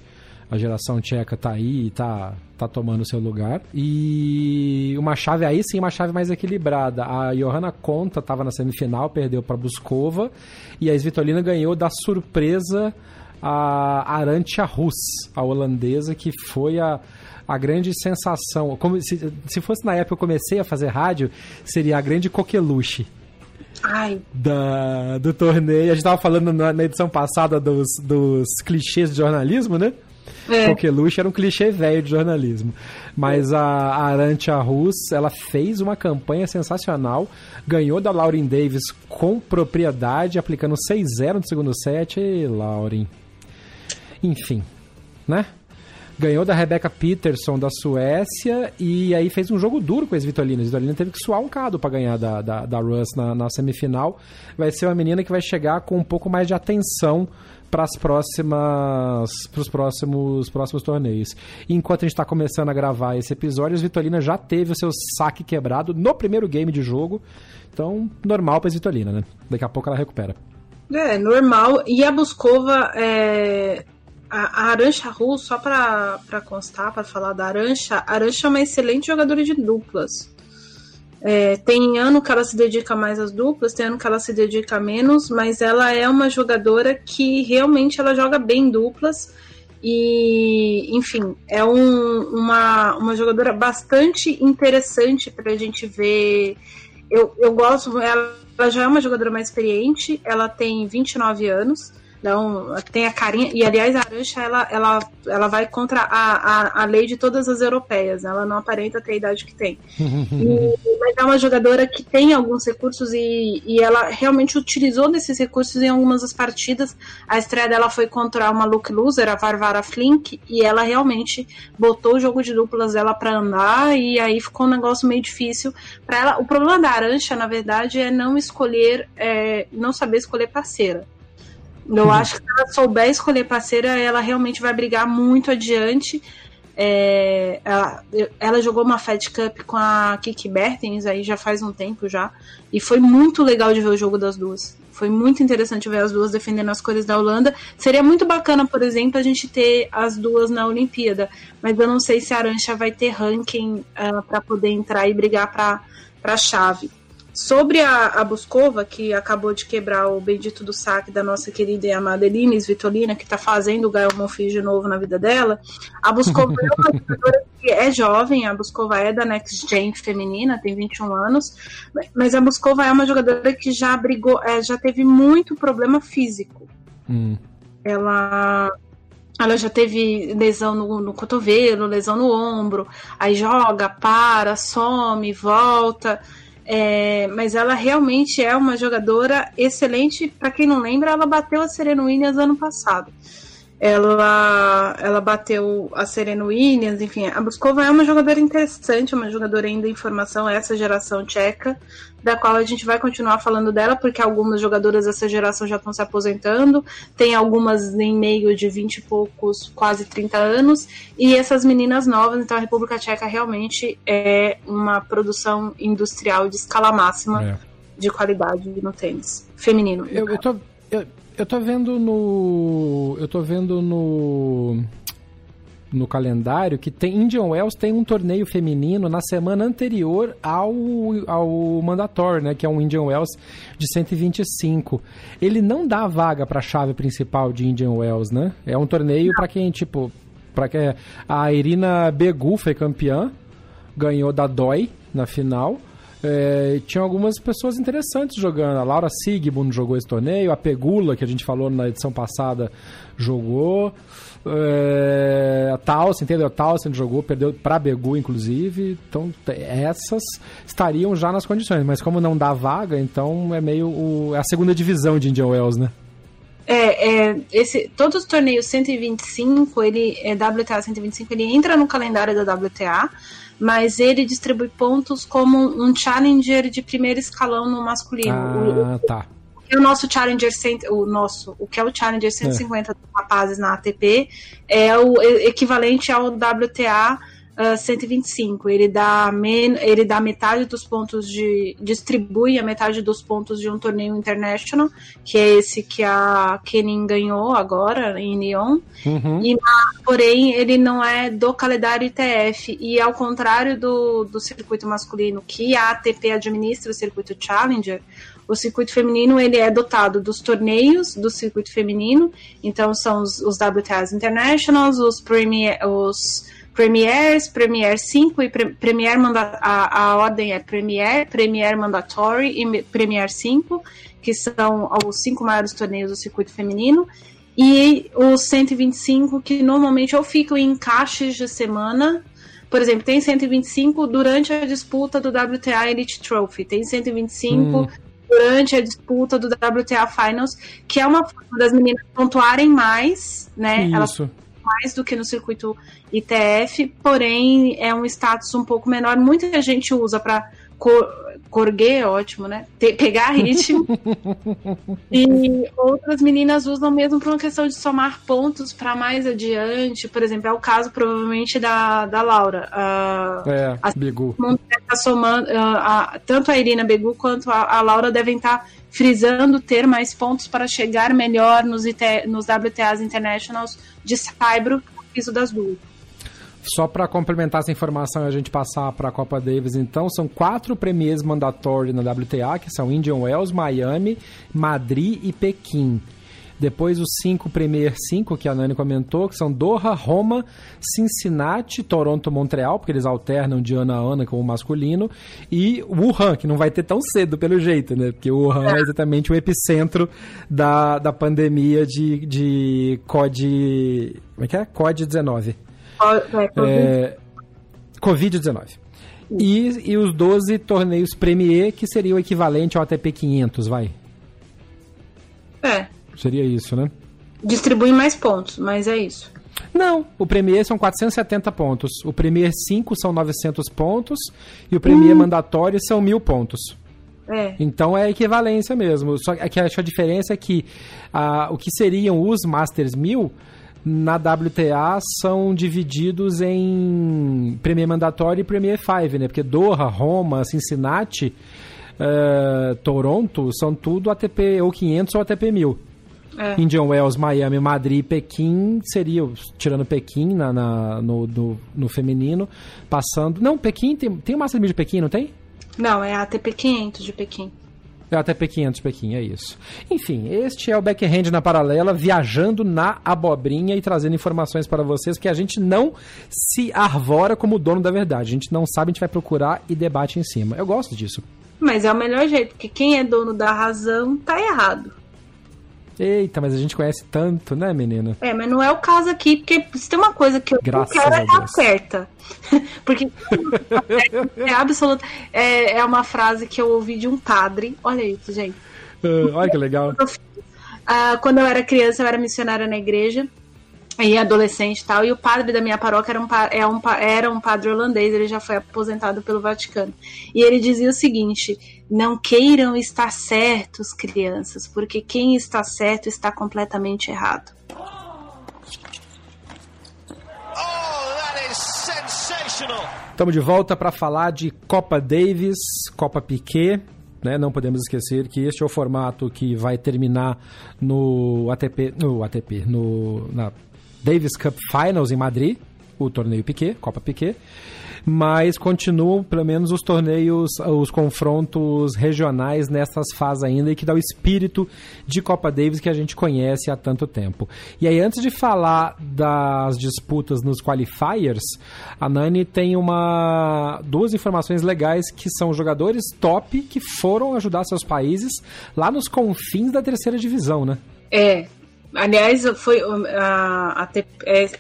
a geração tcheca tá aí e tá, tá tomando seu lugar. E uma chave aí sim, uma chave mais equilibrada. A Johanna Conta estava na semifinal, perdeu para Buskova. E a Svitolina ganhou da surpresa a Arantia Rus, a holandesa, que foi a, a grande sensação. Como se, se fosse na época que eu comecei a fazer rádio, seria a grande coqueluche. Ai. Da, do torneio. A gente estava falando na, na, edição passada dos, dos clichês de jornalismo, né? É. Coqueluche era um clichê velho de jornalismo. Mas a, a Arantia Rus, ela fez uma campanha sensacional, ganhou da Lauren Davis com propriedade, aplicando 6-0 no segundo set. E Lauren. Enfim, né? Ganhou da Rebecca Peterson da Suécia e aí fez um jogo duro com as Vitolinas. A teve que suar um cado para ganhar da, da, da Russ na, na semifinal. Vai ser uma menina que vai chegar com um pouco mais de atenção para as próximas para os próximos próximos torneios. enquanto a gente está começando a gravar esse episódio, a Vitolina já teve o seu saque quebrado no primeiro game de jogo. Então, normal para a Vitolina, né? Daqui a pouco ela recupera. É, normal. E a Buscova, é... a, Arancha Ru, só para constar, para falar da Arancha, a Arancha é uma excelente jogadora de duplas. É, tem ano que ela se dedica mais às duplas, tem ano que ela se dedica menos, mas ela é uma jogadora que realmente ela joga bem duplas e, enfim, é um, uma, uma jogadora bastante interessante para a gente ver. Eu, eu gosto, ela, ela já é uma jogadora mais experiente, ela tem 29 anos. Então, tem a carinha. E, aliás, a Arancha, ela, ela, ela vai contra a, a, a lei de todas as europeias. Ela não aparenta ter a idade que tem. e, mas é uma jogadora que tem alguns recursos e, e ela realmente utilizou desses recursos em algumas das partidas. A estreia dela foi contra uma look loser, a Varvara Flink, e ela realmente botou o jogo de duplas dela para andar. E aí ficou um negócio meio difícil para ela. O problema da Arancha, na verdade, é não escolher, é, não saber escolher parceira. Eu uhum. acho que se ela souber escolher parceira, ela realmente vai brigar muito adiante. É, ela, ela, jogou uma Fed Cup com a Kiki Bertens aí já faz um tempo já. E foi muito legal de ver o jogo das duas. Foi muito interessante ver as duas defendendo as cores da Holanda. Seria muito bacana, por exemplo, a gente ter as duas na Olimpíada. Mas eu não sei se a Arancha vai ter ranking uh, ah, para poder entrar e brigar para a chave. Sobre a, a Buscova, que acabou de quebrar o bendito do saque da nossa querida e amada Elines Vitolina, que está fazendo o Gael Monfils de novo na vida dela, a Buscova é uma jogadora que é jovem, a Buscova é da Next Gen feminina, tem 21 anos, mas a Buscova é uma jogadora que já brigou, é, já teve muito problema físico. Hum. Ela ela já teve lesão no, no, cotovelo, lesão no ombro, aí joga, para, some, volta. É, mas ela realmente é uma jogadora excelente. Para quem não lembra, ela bateu a Serena Williams ano passado. Ela, ela bateu a Serena Williams, enfim. A Buskova é uma jogadora interessante, uma jogadora ainda em formação, essa geração tcheca da qual a gente vai continuar falando dela, porque algumas jogadoras dessa geração já estão se aposentando, tem algumas em meio de 20 e poucos, quase 30 anos, e essas meninas novas, então a República Tcheca realmente é uma produção industrial de escala máxima é. de qualidade no tênis feminino. Eu, eu, tô, eu, eu tô vendo no. Eu tô vendo no no calendário que tem Indian Wells tem um torneio feminino na semana anterior ao, ao mandatório, né, que é um Indian Wells de 125. Ele não dá vaga para a chave principal de Indian Wells, né? É um torneio para quem tipo para que a Irina Begu foi campeã, ganhou da Doi na final. É, tinha algumas pessoas interessantes jogando. A Laura Sigmund jogou esse torneio, a Pegula, que a gente falou na edição passada, jogou. É, a Towson, entendeu? A Towson jogou, perdeu para Begu, inclusive. Então, essas estariam já nas condições. Mas como não dá vaga, então é meio o, é a segunda divisão de Indian Wells, né? É, é, esse, todos os torneios 125, ele é WTA 125, ele entra no calendário da WTA, mas ele distribui pontos como um challenger de primeiro escalão no masculino. Ah, o, tá. O que é o nosso challenger, o nosso, o que é o challenger 150 é. dos rapazes na ATP é o equivalente ao WTA uh, ah, 125. Ele dá, men ele dá metade dos pontos de. distribui a metade dos pontos de um torneio international, que é esse que a Kenin ganhou agora em Lyon. Uhum. E, porém, ele não é do calendário ITF. E ao contrário do, do circuito masculino, que a ATP administra o circuito Challenger, o circuito feminino ele é dotado dos torneios do circuito feminino, então são os, os WTAs Internationals, os Premier, os Premiers, Premier 5 e pre Premier manda a, a ordem é Premier, Premier Mandatory e Premier 5, que são os cinco maiores torneios do circuito feminino, e os 125 que normalmente ou ficam em encaixes de semana, por exemplo, tem 125 durante a disputa do WTA Elite Trophy, tem 125 hum. durante a disputa do WTA Finals, que é uma forma das meninas pontuarem mais, né? Isso. Elas mais do que no circuito ITF, porém é um status um pouco menor. Muita gente usa para cor, corguer, ótimo, né? Te, pegar ritmo. e outras meninas usam mesmo por uma questão de somar pontos para mais adiante. Por exemplo, é o caso provavelmente da, da Laura. Uh, é, a Begu. Tá somando, uh, a, tanto a Irina Begu quanto a, a Laura devem estar tá frisando ter mais pontos para chegar melhor nos, IT, nos WTAs Internationals de Saibro, piso das duas. Só para complementar essa informação e a gente passar para a Copa Davis, então, são quatro premiers mandatórios na WTA, que são Indian Wells, Miami, Madrid e Pequim. Depois os cinco Premier 5 que a Nani comentou, que são Doha, Roma, Cincinnati, Toronto, Montreal, porque eles alternam de ano a ano com o masculino, e Wuhan, que não vai ter tão cedo pelo jeito, né? Porque Wuhan é, é exatamente o epicentro da, da pandemia de, de COD. Como é que é? COD-19. É, Covid-19. E, e os 12 torneios Premier, que seria o equivalente ao ATP 500, vai? É. Seria isso, né? Distribui mais pontos, mas é isso. Não, o Premier são 470 pontos. O Premier 5 são 900 pontos. E o Premier hum. mandatório são mil pontos. É. Então é equivalência mesmo. Só que acho a diferença é que ah, o que seriam os Masters 1000 na WTA são divididos em Premier mandatório e Premier 5, né? Porque Doha, Roma, Cincinnati, uh, Toronto são tudo ATP ou 500 ou ATP 1000. É. Indian Wells, Miami, Madrid, Pequim seria, tirando Pequim na, na no, no, no, feminino, passando. Não, Pequim tem, tem o Master de Pequim, não tem? Não, é a ATP 500 de Pequim. É ATP 500 de Pequim, é isso. Enfim, este é o Backhand na Paralela, viajando na abobrinha e trazendo informações para vocês, porque a gente não se arvora como dono da verdade. A gente não sabe, a gente vai procurar e debate em cima. Eu gosto disso. Mas é o melhor jeito, porque quem é dono da razão tá errado. Eita, mas a gente conhece tanto, né, menina? É, mas não é o caso aqui, porque se tem uma coisa que eu Graças quero é estar certa. porque é absoluta. É, é uma frase que eu ouvi de um padre. Olha isso, gente. Uh, olha que legal. Uh, quando eu era criança, eu era missionária na igreja e adolescente e tal, e o padre da minha paróquia era um, é um, era um padre holandês, ele já foi aposentado pelo Vaticano. E ele dizia o seguinte: não queiram estar certos, crianças, porque quem está certo está completamente errado. Estamos de volta para falar de Copa Davis, Copa Piquet. Né? Não podemos esquecer que este é o formato que vai terminar no ATP, no ATP, no, na Davis Cup Finals em Madrid, o torneio Piquet, Copa Piquet, mas continuam pelo menos os torneios, os confrontos regionais nessas fases ainda e que dá o espírito de Copa Davis que a gente conhece há tanto tempo. E aí antes de falar das disputas nos qualifiers, a Nani tem uma duas informações legais que são jogadores top que foram ajudar seus países lá nos confins da terceira divisão, né? É, Aliás, foi a, a,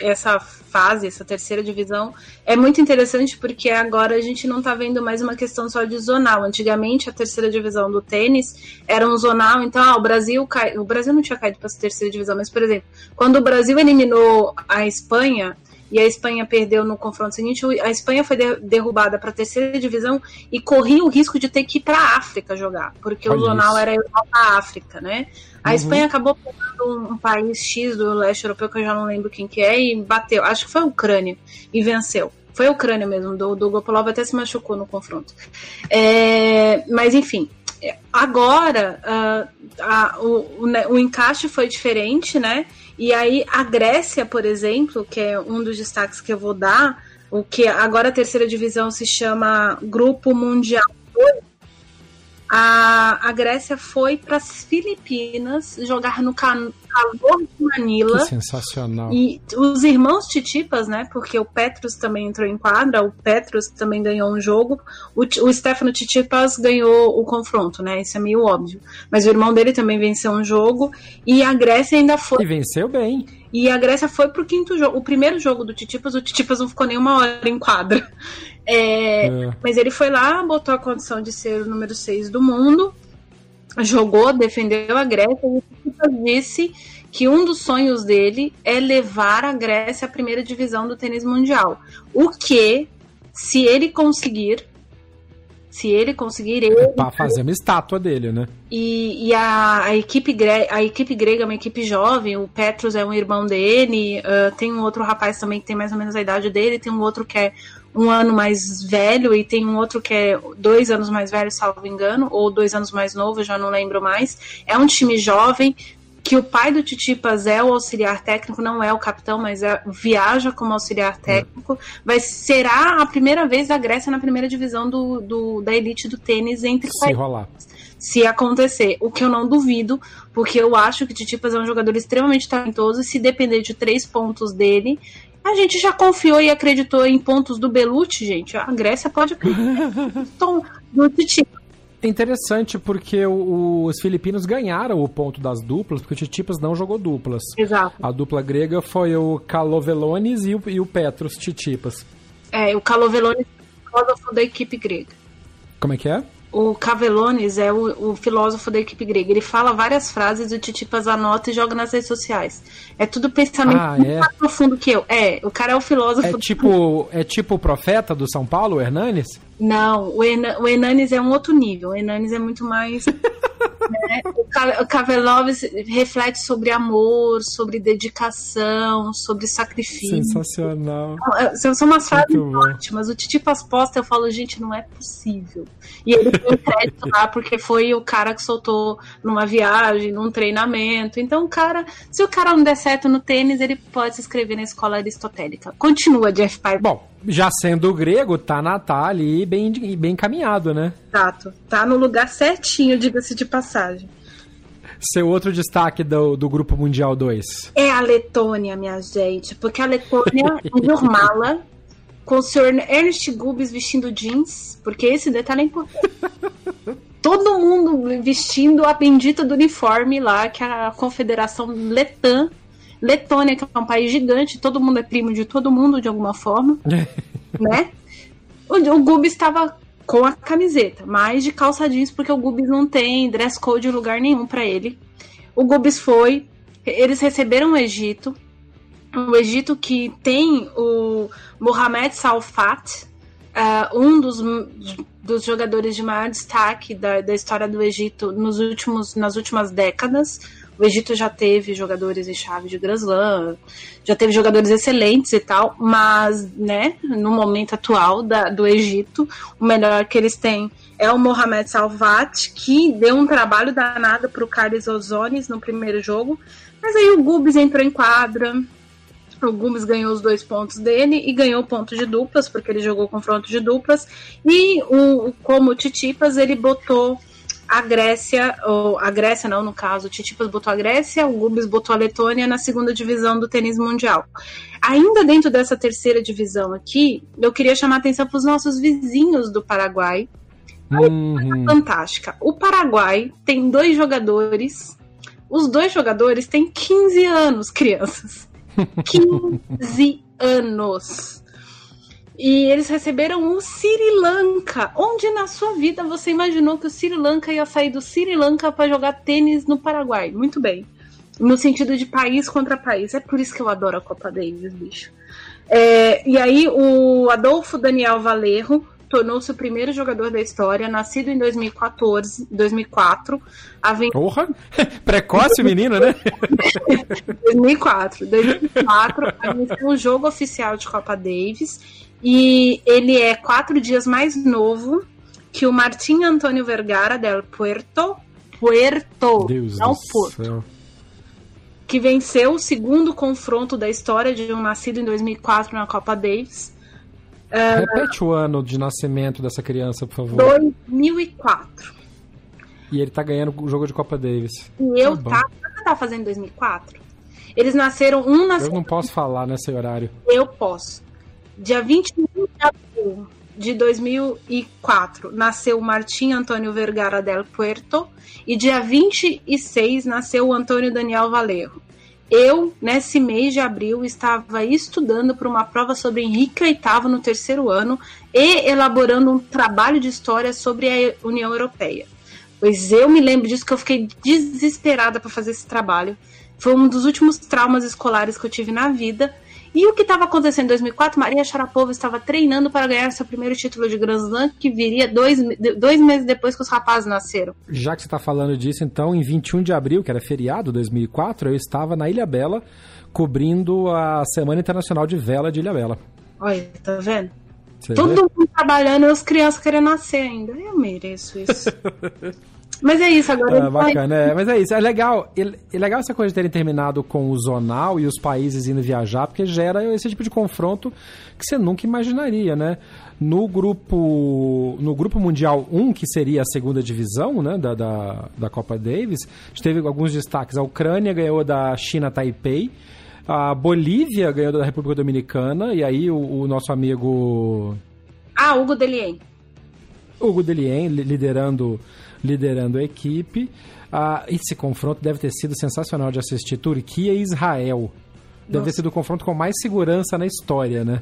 essa fase, essa terceira divisão, é muito interessante porque agora a gente não está vendo mais uma questão só de zonal. Antigamente, a terceira divisão do tênis era um zonal, então ah, o Brasil cai, o Brasil não tinha caído para a terceira divisão, mas, por exemplo, quando o Brasil eliminou a Espanha, e a Espanha perdeu no confronto seguinte, a Espanha foi derrubada para a terceira divisão e corria o risco de ter que ir para a África jogar, porque Olha o zonal isso. era Europa-África, né? A uhum. Espanha acabou pegando um, um, país X do leste europeu, que eu já não lembro quem que é, e bateu, acho que foi a Ucrânia, e venceu. Foi a Ucrânia mesmo, do, do Gopolov até se machucou no confronto. É, mas enfim, agora uh, a, o, o, né, o encaixe foi diferente, né? E aí a Grécia, por exemplo, que é um dos destaques que eu vou dar, o que agora a terceira divisão se chama Grupo Mundial 2, a, a Grécia foi para as Filipinas jogar no calor de Manila. Que sensacional. E os irmãos Titipas, né? Porque o Petrus também entrou em quadra, o Petrus também ganhou um jogo. O, o Stefano Titipas ganhou o confronto, né? Isso é meio óbvio. Mas o irmão dele também venceu um jogo. E a Grécia ainda foi. E venceu bem. E a Grécia foi pro quinto jogo. O primeiro jogo do Titipas, o Titipas não ficou nem uma hora em quadra. É, é. Mas ele foi lá, botou a condição de ser o número 6 do mundo, jogou, defendeu a Grécia e disse que um dos sonhos dele é levar a Grécia à primeira divisão do tênis mundial. O que, se ele conseguir, se ele conseguir. Ele... É pra fazer uma estátua dele, né? E, e a, a, equipe grega, a equipe grega é uma equipe jovem, o Petrus é um irmão dele, uh, tem um outro rapaz também que tem mais ou menos a idade dele, tem um outro que é um ano mais velho e tem um outro que é dois anos mais velho, salvo engano, ou dois anos mais novo, já não lembro mais. É um time jovem, que o pai do Titipas é o auxiliar técnico, não é o capitão, mas é, viaja como auxiliar técnico. Vai será a primeira vez da Grécia na primeira divisão do, do da elite do tênis entre se países. rolar. Se acontecer, o que eu não duvido, porque eu acho que o Titipas é um jogador extremamente talentoso e se depender de três pontos dele, a gente já confiou e acreditou em pontos do Belucci, gente. A Grécia pode acreditar Titipas. É interessante porque o, os filipinos ganharam o ponto das duplas, porque o Titipas não jogou duplas. Exato. A dupla grega foi o Kalovelonis e o, e o Petros Titipas. É, o Kalovelonis é o da equipe grega. Como é que é? O Cavelones é o, o, filósofo da equipe grega. Ele fala várias frases, o Titipas anota e joga nas redes sociais. É tudo pensamento ah, é? mais profundo que eu. É, o cara é o filósofo. É tipo, é tipo o profeta do São Paulo, Hernanes? Não, o, Herna, o Hernanes é um outro nível. O Hernanes é muito mais. né? O Kavelovs reflete sobre amor, sobre dedicação, sobre sacrifício. Sensacional. É, são, são umas frases ótimas. O Titi Pasposta, eu falo, gente, não é possível. E ele tem crédito lá porque foi o cara que soltou numa viagem, num treinamento. Então, o cara, se o cara não der certo no tênis, ele pode se inscrever na escola aristotélica. Continua, Jeff Piper. Bom, já sendo grego, tá, na, tá ali bem, bem encaminhado, né? Exato. Tá no lugar certinho, diga-se de passagem. Seu outro destaque do, do Grupo Mundial 2? É a Letônia, minha gente. Porque a Letônia normala com o senhor Ernest Gubis vestindo jeans, porque esse detalhe é importante. Todo mundo vestindo a bendita do uniforme lá que a Confederação Letã Letônia, que é um país gigante, todo mundo é primo de todo mundo de alguma forma, né? O, o Gubis estava com a camiseta, mas de calça jeans, porque o Gubis não tem dress code em lugar nenhum para ele. O Gubis foi, eles receberam o Egito, o Egito que tem o Mohamed Salfat, uh, um dos, dos jogadores de maior destaque da, da história do Egito nos últimos, nas últimas décadas. O Egito já teve jogadores em chave de Grand Slam, já teve jogadores excelentes e tal, mas, né, no momento atual da, do Egito, o melhor que eles têm é o Mohamed Salvat, que deu um trabalho danado para o Carlos Ozones no primeiro jogo, mas aí o Gubis entrou em quadra, o Gubis ganhou os dois pontos dele e ganhou ponto de duplas, porque ele jogou confronto de duplas, e o, como o Titipas, ele botou a Grécia, ou a Grécia não, no caso, o Titipas botou a Grécia, o Gubis botou a Letônia na segunda divisão do tênis mundial. Ainda dentro dessa terceira divisão aqui, eu queria chamar atenção para os nossos vizinhos do Paraguai. Uhum. Fantástica. O Paraguai tem dois jogadores Os dois jogadores têm 15 anos, crianças. 15 anos. E eles receberam o Sri Lanka. Onde na sua vida você imaginou que o Sri Lanka ia sair do Sri Lanka para jogar tênis no Paraguai? Muito bem. No sentido de país contra país. É por isso que eu adoro a Copa Davis, bicho. É, e aí o Adolfo Daniel Valerro tornou-se o primeiro jogador da história, nascido em 2014, 2004. A ven... Porra! Precoce menino, né? 2004. 2004, a o jogo oficial de Copa Davis e ele é quatro dias mais novo que o Martim Antônio Vergara del Puerto. Puerto, Deus não Porto. céu. Que venceu o segundo confronto da história de um nascido em 2004 na Copa Davis. Repete o ano de nascimento dessa criança, por favor. 2004. E ele tá ganhando o jogo de Copa Davis. E eu Tá. Sabe o que eu tava fazendo em 2004? Eles nasceram. Um Eu nasceu. não posso falar nesse horário. Eu posso. Dia 21 de abril de 2004 nasceu Martim Antônio Vergara del Puerto e dia 26 nasceu Antônio Daniel Valerro. Eu, nesse mês de abril, estava estudando para uma prova sobre Henrique VIII no terceiro ano e elaborando um trabalho de história sobre a União Europeia. Pois eu me lembro disso que eu fiquei desesperada para fazer esse trabalho. Foi um dos últimos traumas escolares que eu tive na vida. E o que estava acontecendo em 2004? Maria Sharapova estava treinando para ganhar seu primeiro título de Grand Slam, que viria dois, dois meses depois que os rapazes nasceram. Já que você tá falando disso, então, em 21 de abril, que era feriado 2004, eu estava na Ilha Bela cobrindo a Semana Internacional de Vela de Ilha Bela. Olha, tá vendo? Você Todo vê? mundo trabalhando e as crianças querendo nascer ainda. Eu mereço isso. Mas é isso, agora Ah, ele vai- bacana, é, mas é isso, é legal, é legal essa coisa de terem terminado com o zonal e os países indo viajar, porque gera esse tipo de confronto que você nunca imaginaria, né? No grupo, no grupo mundial 1, que seria a segunda divisão, né, da, da, da Copa Davis, a gente teve alguns destaques. A Ucrânia ganhou da China Taipei, a Bolívia ganhou da República Dominicana, e aí o, o nosso amigo Ah, Hugo Delien. Hugo Delien li- liderando, liderando a equipe. Ah, esse confronto deve ter sido sensacional de assistir. Turquia e Israel. Deve ter Nossa. sido o confronto com mais segurança na história, né?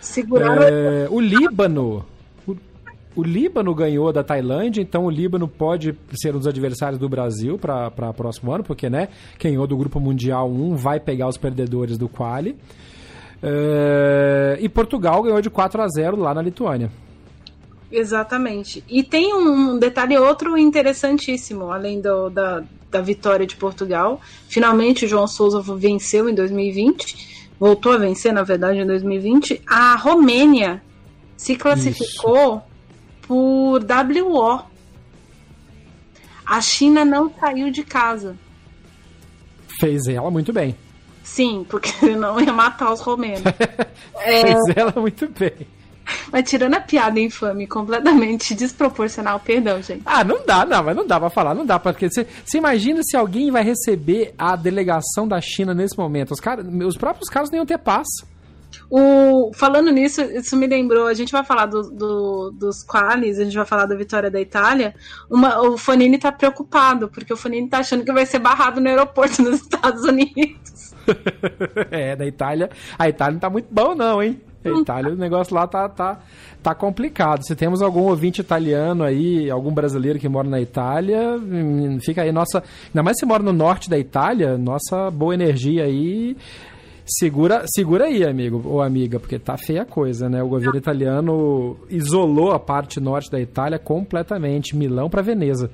Seguraram. É, o Líbano. O, o Líbano ganhou da Tailândia, então o Líbano pode ser um dos adversários do Brasil para o próximo ano, porque né, quem ganhou do Grupo Mundial 1 vai pegar os perdedores do Quali. É, e Portugal ganhou de 4 a 0 lá na Lituânia. Exatamente. E tem um detalhe outro interessantíssimo, além do- da, da vitória de Portugal. Finalmente o João Souza venceu em 2020, voltou a vencer, na verdade, em 2020. A Romênia se classificou por WO. A China não saiu de casa. Fez ela muito bem. Sim, porque senão ia matar os romenos. É, Fez ela muito bem. Mas tirando a piada infame completamente desproporcional, perdão, gente. Ah, não dá, não, mas não dá pra falar, não dá. Porque você, imagina se alguém vai receber a delegação da China nesse momento. Os, cara, os próprios caras nem iam ter paz. O, falando nisso, isso me lembrou, a gente vai falar do, do- dos qualis, a gente vai falar da vitória da Itália. Uma- o Fonini tá preocupado, porque o Fonini tá achando que vai ser barrado no aeroporto nos Estados Unidos. é, da Itália. A Itália não tá muito bom, não, hein? A Itália, o negócio lá tá, tá, tá complicado. Se temos algum ouvinte italiano aí, algum brasileiro que mora na Itália, hum, fica aí nossa. Ainda mais se mora no norte da Itália, nossa boa energia aí. Segura, segura aí, amigo ou amiga, porque tá feia a coisa, né? O governo italiano isolou a parte norte da Itália completamente, Milão para Veneza.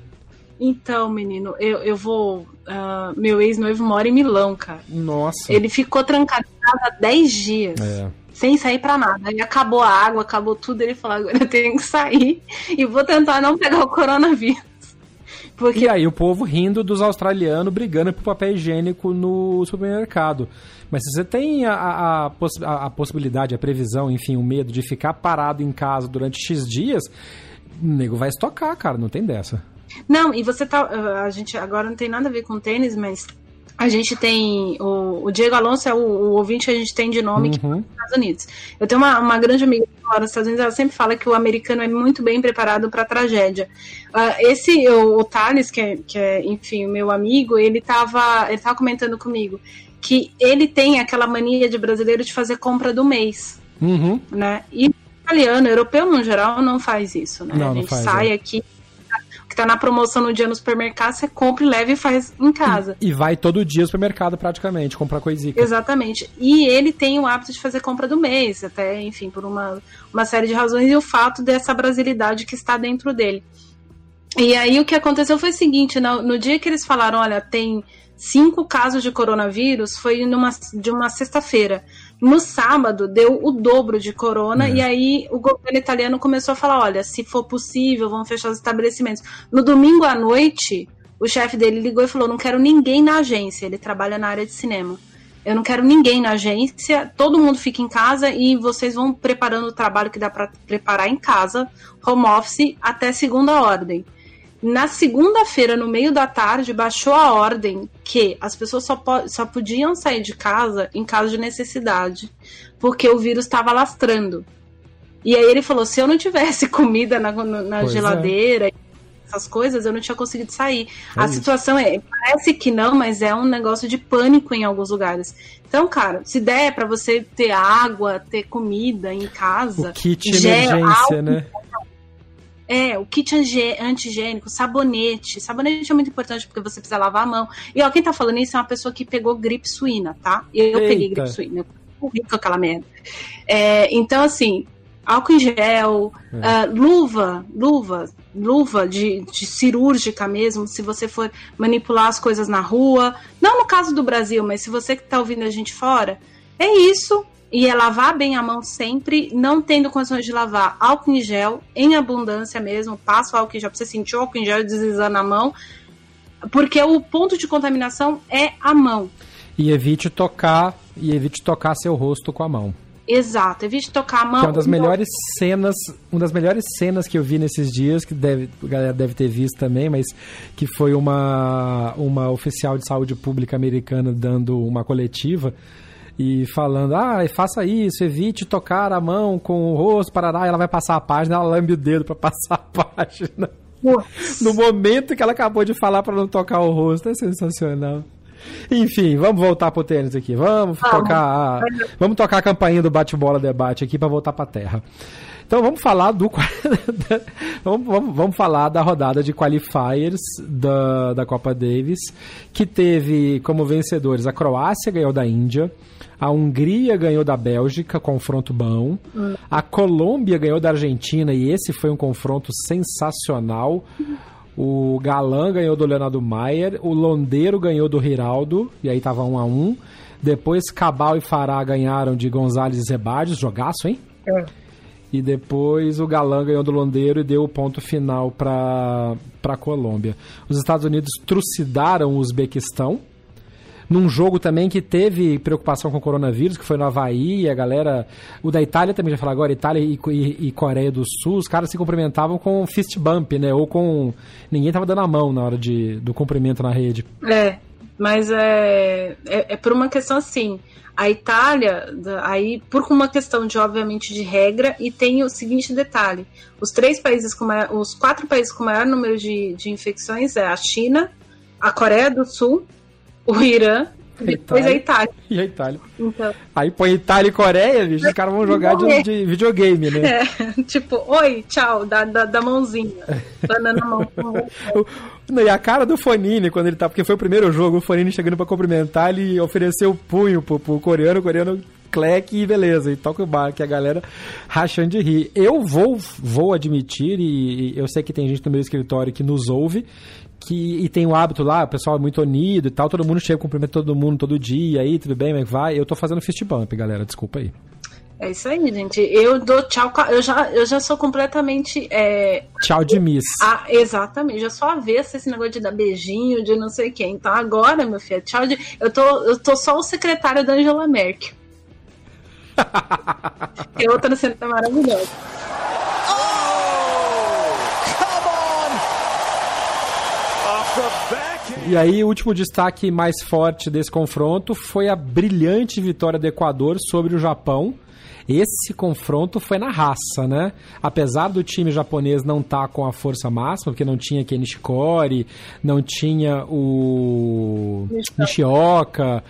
Então, menino, eu, eu vou. ah, meu ex-noivo mora em Milão, cara. Nossa. Ele ficou trancado em casa há 10 dias. É. Sem sair pra nada. Aí acabou a água, acabou tudo. Ele falou: agora eu tenho que sair e vou tentar não pegar o coronavírus. Porque E aí o povo rindo dos australianos brigando por papel higiênico no supermercado. Mas se você tem a, a, a possi- a- a possibilidade, a previsão, enfim, o medo de ficar parado em casa durante X dias, o nego vai estocar, cara, não tem dessa. Não, e você tá. A gente agora não tem nada a ver com tênis, mas a gente tem o, o Diego Alonso é o, o, ouvinte que a gente tem de nome uhum. que nos Estados Unidos. Eu tenho uma, uma grande amiga que mora nos Estados Unidos, ela sempre fala que o americano é muito bem preparado para tragédia. Uh, esse, o, o Thales, que é, que é, enfim, o meu amigo, ele estava ele tava comentando comigo que ele tem aquela mania de brasileiro de fazer compra do mês. Uhum. Né? E italiano, europeu no geral, não faz isso, né? Não, a gente faz, sai é. aqui tá na promoção no dia no supermercado, você compra e leva e faz em casa. E, e vai todo dia no supermercado praticamente, comprar coisinha. Exatamente. E ele tem o hábito de fazer compra do mês, até, enfim, por uma, uma série de razões, e o fato dessa brasilidade que está dentro dele. E aí o que aconteceu foi o seguinte, no, no dia que eles falaram, olha, tem cinco casos de coronavírus, foi numa, de uma sexta-feira. No sábado deu o dobro de corona é. e aí o governo italiano começou a falar: olha, se for possível, vamos fechar os estabelecimentos. No domingo à noite, o chefe dele ligou e falou: não quero ninguém na agência. Ele trabalha na área de cinema. Eu não quero ninguém na agência, todo mundo fica em casa e vocês vão preparando o trabalho que dá para preparar em casa, home office, até segunda ordem. Na segunda-feira, no meio da tarde, baixou a ordem que as pessoas só, só podiam sair de casa em caso de necessidade, porque o vírus estava lastrando. E aí ele falou: se eu não tivesse comida na, na é. geladeira, é. essas coisas, eu não tinha conseguido sair. É a isso. situação é, parece que não, mas é um negócio de pânico em alguns lugares. Então, cara, se der para você ter água, ter comida em casa, o kit gel, emergência, álcool, né? É, o kit antigênico, sabonete. Sabonete é muito importante porque você precisa lavar a mão. E ó, quem tá falando isso é uma pessoa que pegou gripe suína, tá? Eu Eita. peguei gripe suína. Eu morri com aquela merda. É, então, assim, álcool em gel, é. uh, luva, luva, luva de, de, cirúrgica mesmo, se você for manipular as coisas na rua. Não no caso do Brasil, mas se você que tá ouvindo a gente fora, é isso. E é lavar bem a mão sempre, não tendo condições de lavar álcool em gel, em abundância mesmo, passa o álcool em gel, pra você sentir o álcool em gel deslizando na mão, porque o ponto de contaminação é a mão. E evite tocar, e evite tocar seu rosto com a mão. Exato, evite tocar a mão. Que é uma das melhores cenas, uma das melhores cenas que eu vi nesses dias, que deve, a galera deve ter visto também, mas que foi uma, uma oficial de saúde pública americana dando uma coletiva e falando, ah, faça isso, evite tocar a mão com o rosto, parará, e ela vai passar a página, ela lambe o dedo para passar a página. No momento que ela acabou de falar para não tocar o rosto, é sensacional. Enfim, vamos voltar pro tênis aqui. Vamos ah, tocar, a, vamos tocar a campainha do bate-bola debate aqui para voltar para terra. Então vamos falar do vamos, vamos, vamos, falar da rodada de qualifiers da, da Copa Davis, que teve como vencedores a Croácia ganhou da Índia, a Hungria ganhou da Bélgica, confronto bom. Hum. A Colômbia ganhou da Argentina e esse foi um confronto sensacional. O Galan ganhou do Leonardo Maier, o Londeiro ganhou do Riraldo, e aí tava um a um. Depois Cabal e Fará ganharam de Gonzalez e Zebardes, jogaço, hein? É. E depois o Galan ganhou do Londeiro e deu o ponto final para a Colômbia. Os Estados Unidos trucidaram o Uzbequistão, num jogo também que teve preocupação com o coronavírus, que foi no Havaí, e a galera. O da Itália também já falar agora, Itália e, e, e, Coreia do Sul, os caras se cumprimentavam com fist bump, né? Ou com. Ninguém tava dando a mão na hora de, do cumprimento na rede. É, mas é, é, é por uma questão assim. A Itália, aí por uma questão de obviamente de regra, e tem o seguinte detalhe: os três países com maior, os quatro países com maior número de, de infecções é a China, a Coreia do Sul o Irã depois a Itália. E a Itália. Então. Aí põe Itália e Coreia, bicho, os caras vão jogar de, de, videogame, né? É, tipo, oi, tchau, da, da, da mãozinha. Banana mão. Não, e a cara do Fonini, quando ele tá. Porque foi o primeiro jogo, o Fonini chegando pra cumprimentar, ele ofereceu o punho pro, pro coreano, o coreano cleque e beleza, e toca o bar, que a galera rachando de rir. Eu vou, vou admitir, e, e eu sei que tem gente no meu escritório que nos ouve, que e tem o hábito lá, o pessoal é muito unido e tal, todo mundo chega, cumprimenta todo mundo todo dia, aí tudo bem, mas vai. Eu tô fazendo fist bump, galera, desculpa aí. É isso aí, gente. Eu dou tchau. Eu já, eu já sou completamente. É... Tchau de miss. Ah, exatamente. Já sou avessa esse negócio de dar beijinho, de não sei quem. Então agora, meu filho, tchau de. Eu tô, eu tô só o secretário da Angela Merkel. e outra cena maravilhosa. E aí, o último destaque mais forte desse confronto foi a brilhante vitória do Equador sobre o Japão. Esse confronto foi na raça, né? Apesar do time japonês não estar tá com a força máxima, porque não tinha Ken Nishikori, não tinha o Nishioka,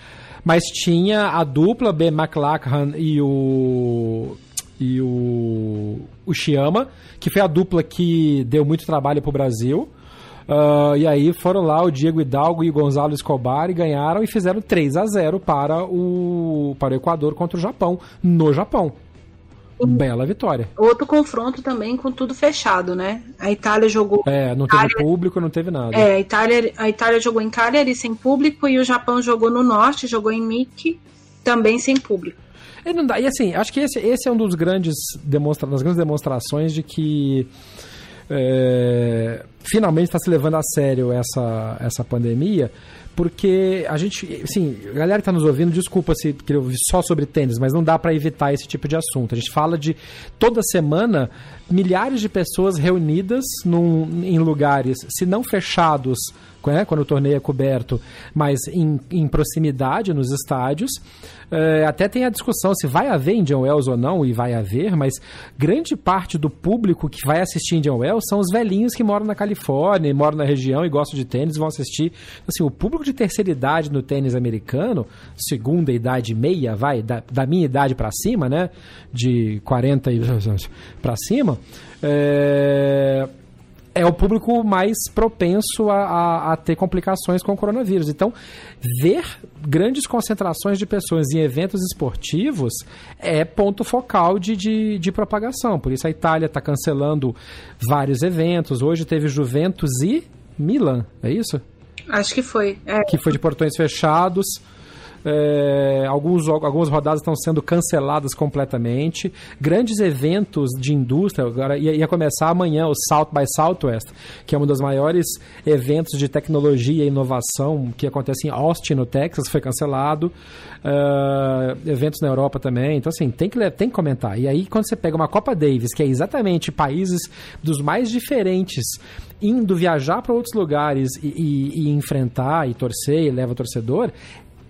mas tinha a dupla Ben McLachlan e o e o, o que foi a dupla que deu muito trabalho para o Brasil. Uh, e aí foram lá o Diego Hidalgo e o Gonzalo Escobar e ganharam e fizeram 3 a 0 para o, para o Equador contra o Japão, no Japão. Bela vitória. Outro confronto também com tudo fechado, né? A Itália jogou. É, não teve Itália... público, não teve nada. É, a Itália, a Itália jogou em Cagliari sem público e o Japão jogou no norte, jogou em Miki, também sem público. E, não dá, e assim, acho que esse, esse é um dos grandes demonstra, das grandes demonstrações de que é, finalmente está se levando a sério essa, essa pandemia, porque a gente, assim, a galera que está nos ouvindo, desculpa se queria ouvir só sobre tênis, mas não dá para evitar esse tipo de assunto. A gente fala de toda semana milhares de pessoas reunidas num, em lugares, se não fechados, né, quando o torneio é coberto, mas em, em proximidade nos estádios. É, até tem a discussão se vai haver Indian Wells ou não, e vai haver, mas grande parte do público que vai assistir Indian Wells são os velhinhos que moram na Califórnia, moram na região e gostam de tênis vão assistir. Assim, o público de terceira idade no tênis americano, segunda idade meia, vai, da, da minha idade para cima, né? De 40 e para cima, é, é o público mais propenso a, a, a, ter complicações com o coronavírus. Então, ver grandes concentrações de pessoas em eventos esportivos é ponto focal de, de, de propagação. Por isso a Itália está cancelando vários eventos. Hoje teve Juventus e Milan, é isso? Acho que foi. É. Que foi de portões fechados. É, alguns, algumas rodadas estão sendo canceladas completamente. Grandes eventos de indústria, agora ia, ia, começar amanhã o South by Southwest, que é um dos maiores eventos de tecnologia e inovação que acontece em Austin, no Texas, foi cancelado. Uh, eventos na Europa também. Então, assim, tem que, tem que comentar. E aí, quando você pega uma Copa Davis, que é exatamente países dos mais diferentes indo viajar para outros lugares e, e, e, enfrentar e torcer e leva torcedor,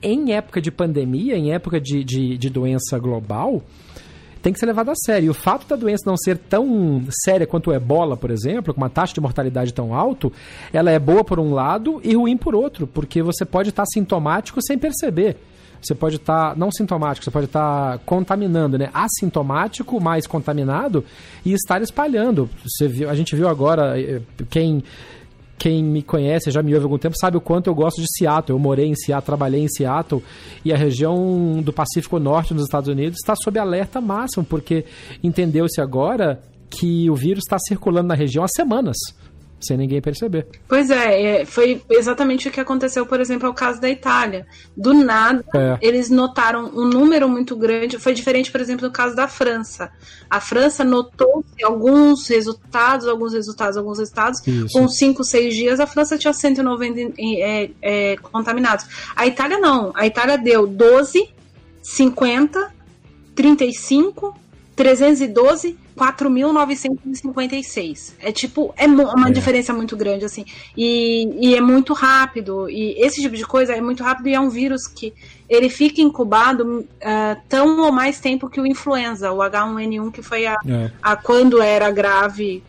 em época de pandemia, em época de, de, de doença global, tem que ser levado a sério. E o fato da doença não ser tão séria quanto o ebola, por exemplo, com uma taxa de mortalidade tão alta, ela é boa por um lado e ruim por outro, porque você pode estar sintomático sem perceber. Você pode estar, não sintomático, você pode estar contaminando, né? Assintomático, mais contaminado e estar espalhando. Você viu, a gente viu agora, eh, quem quem me conhece, já me ouve há algum tempo, sabe o quanto eu gosto de Seattle. Eu morei em Seattle, trabalhei em Seattle e a região do Pacífico Norte nos Estados Unidos está sob alerta máximo, porque entendeu-se agora que o vírus está circulando na região há semanas sem ninguém perceber. Pois é, é, foi exatamente o que aconteceu, por exemplo, ao caso da Itália. Do nada, é. eles notaram um número muito grande. Foi diferente, por exemplo, no caso da França. A França notou alguns resultados, alguns resultados, alguns resultados. Isso. Com 5, 6 dias, a França tinha 190 é, é, contaminados. A Itália não. A Itália deu 12, 50, 35, 312 4.956. É tipo, é uma é. diferença muito grande, assim. E, e é muito rápido. E esse tipo de coisa é muito rápido e é um vírus que ele fica incubado uh, tão ou mais tempo que o influenza, o H1N1, que foi a, é. a quando era grave.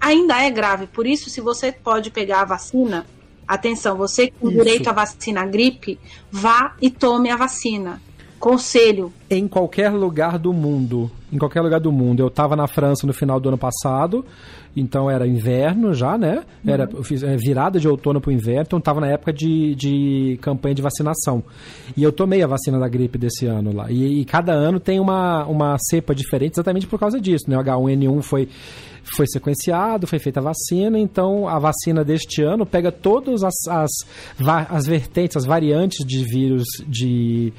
Ainda é grave. Por isso, se você pode pegar a vacina, atenção, você com direito à vacina gripe, vá e tome a vacina Conselho. Em qualquer lugar do mundo. Em qualquer lugar do mundo. Eu estava na França no final do ano passado, então era inverno já, né? Era uhum. Virada de outono para o inverno, então estava na época de, de campanha de vacinação. E eu tomei a vacina da gripe desse ano lá. E, e cada ano tem uma, uma cepa diferente exatamente por causa disso, né? O H1N1 foi foi sequenciado, foi feita a vacina, então a vacina deste ano pega todas as, as, as vertentes, as variantes de vírus de,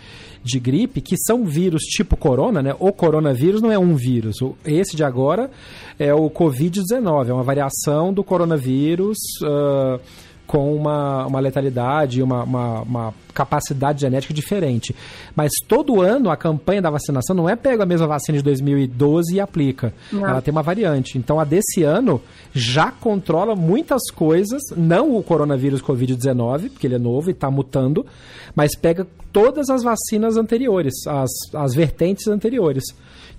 de gripe, que são vírus tipo corona, né? O coronavírus não é um vírus. Esse de agora é o Covid-19, é uma variação do coronavírus. Uh, com uma, uma letalidade, uma, uma, uma, capacidade genética diferente. Mas todo ano a campanha da vacinação não é pega a mesma vacina de 2012 e aplica. Não. Ela tem uma variante. Então a desse ano já controla muitas coisas, não o coronavírus Covid-19, porque ele é novo e está mutando, mas pega todas as vacinas anteriores, as, as vertentes anteriores.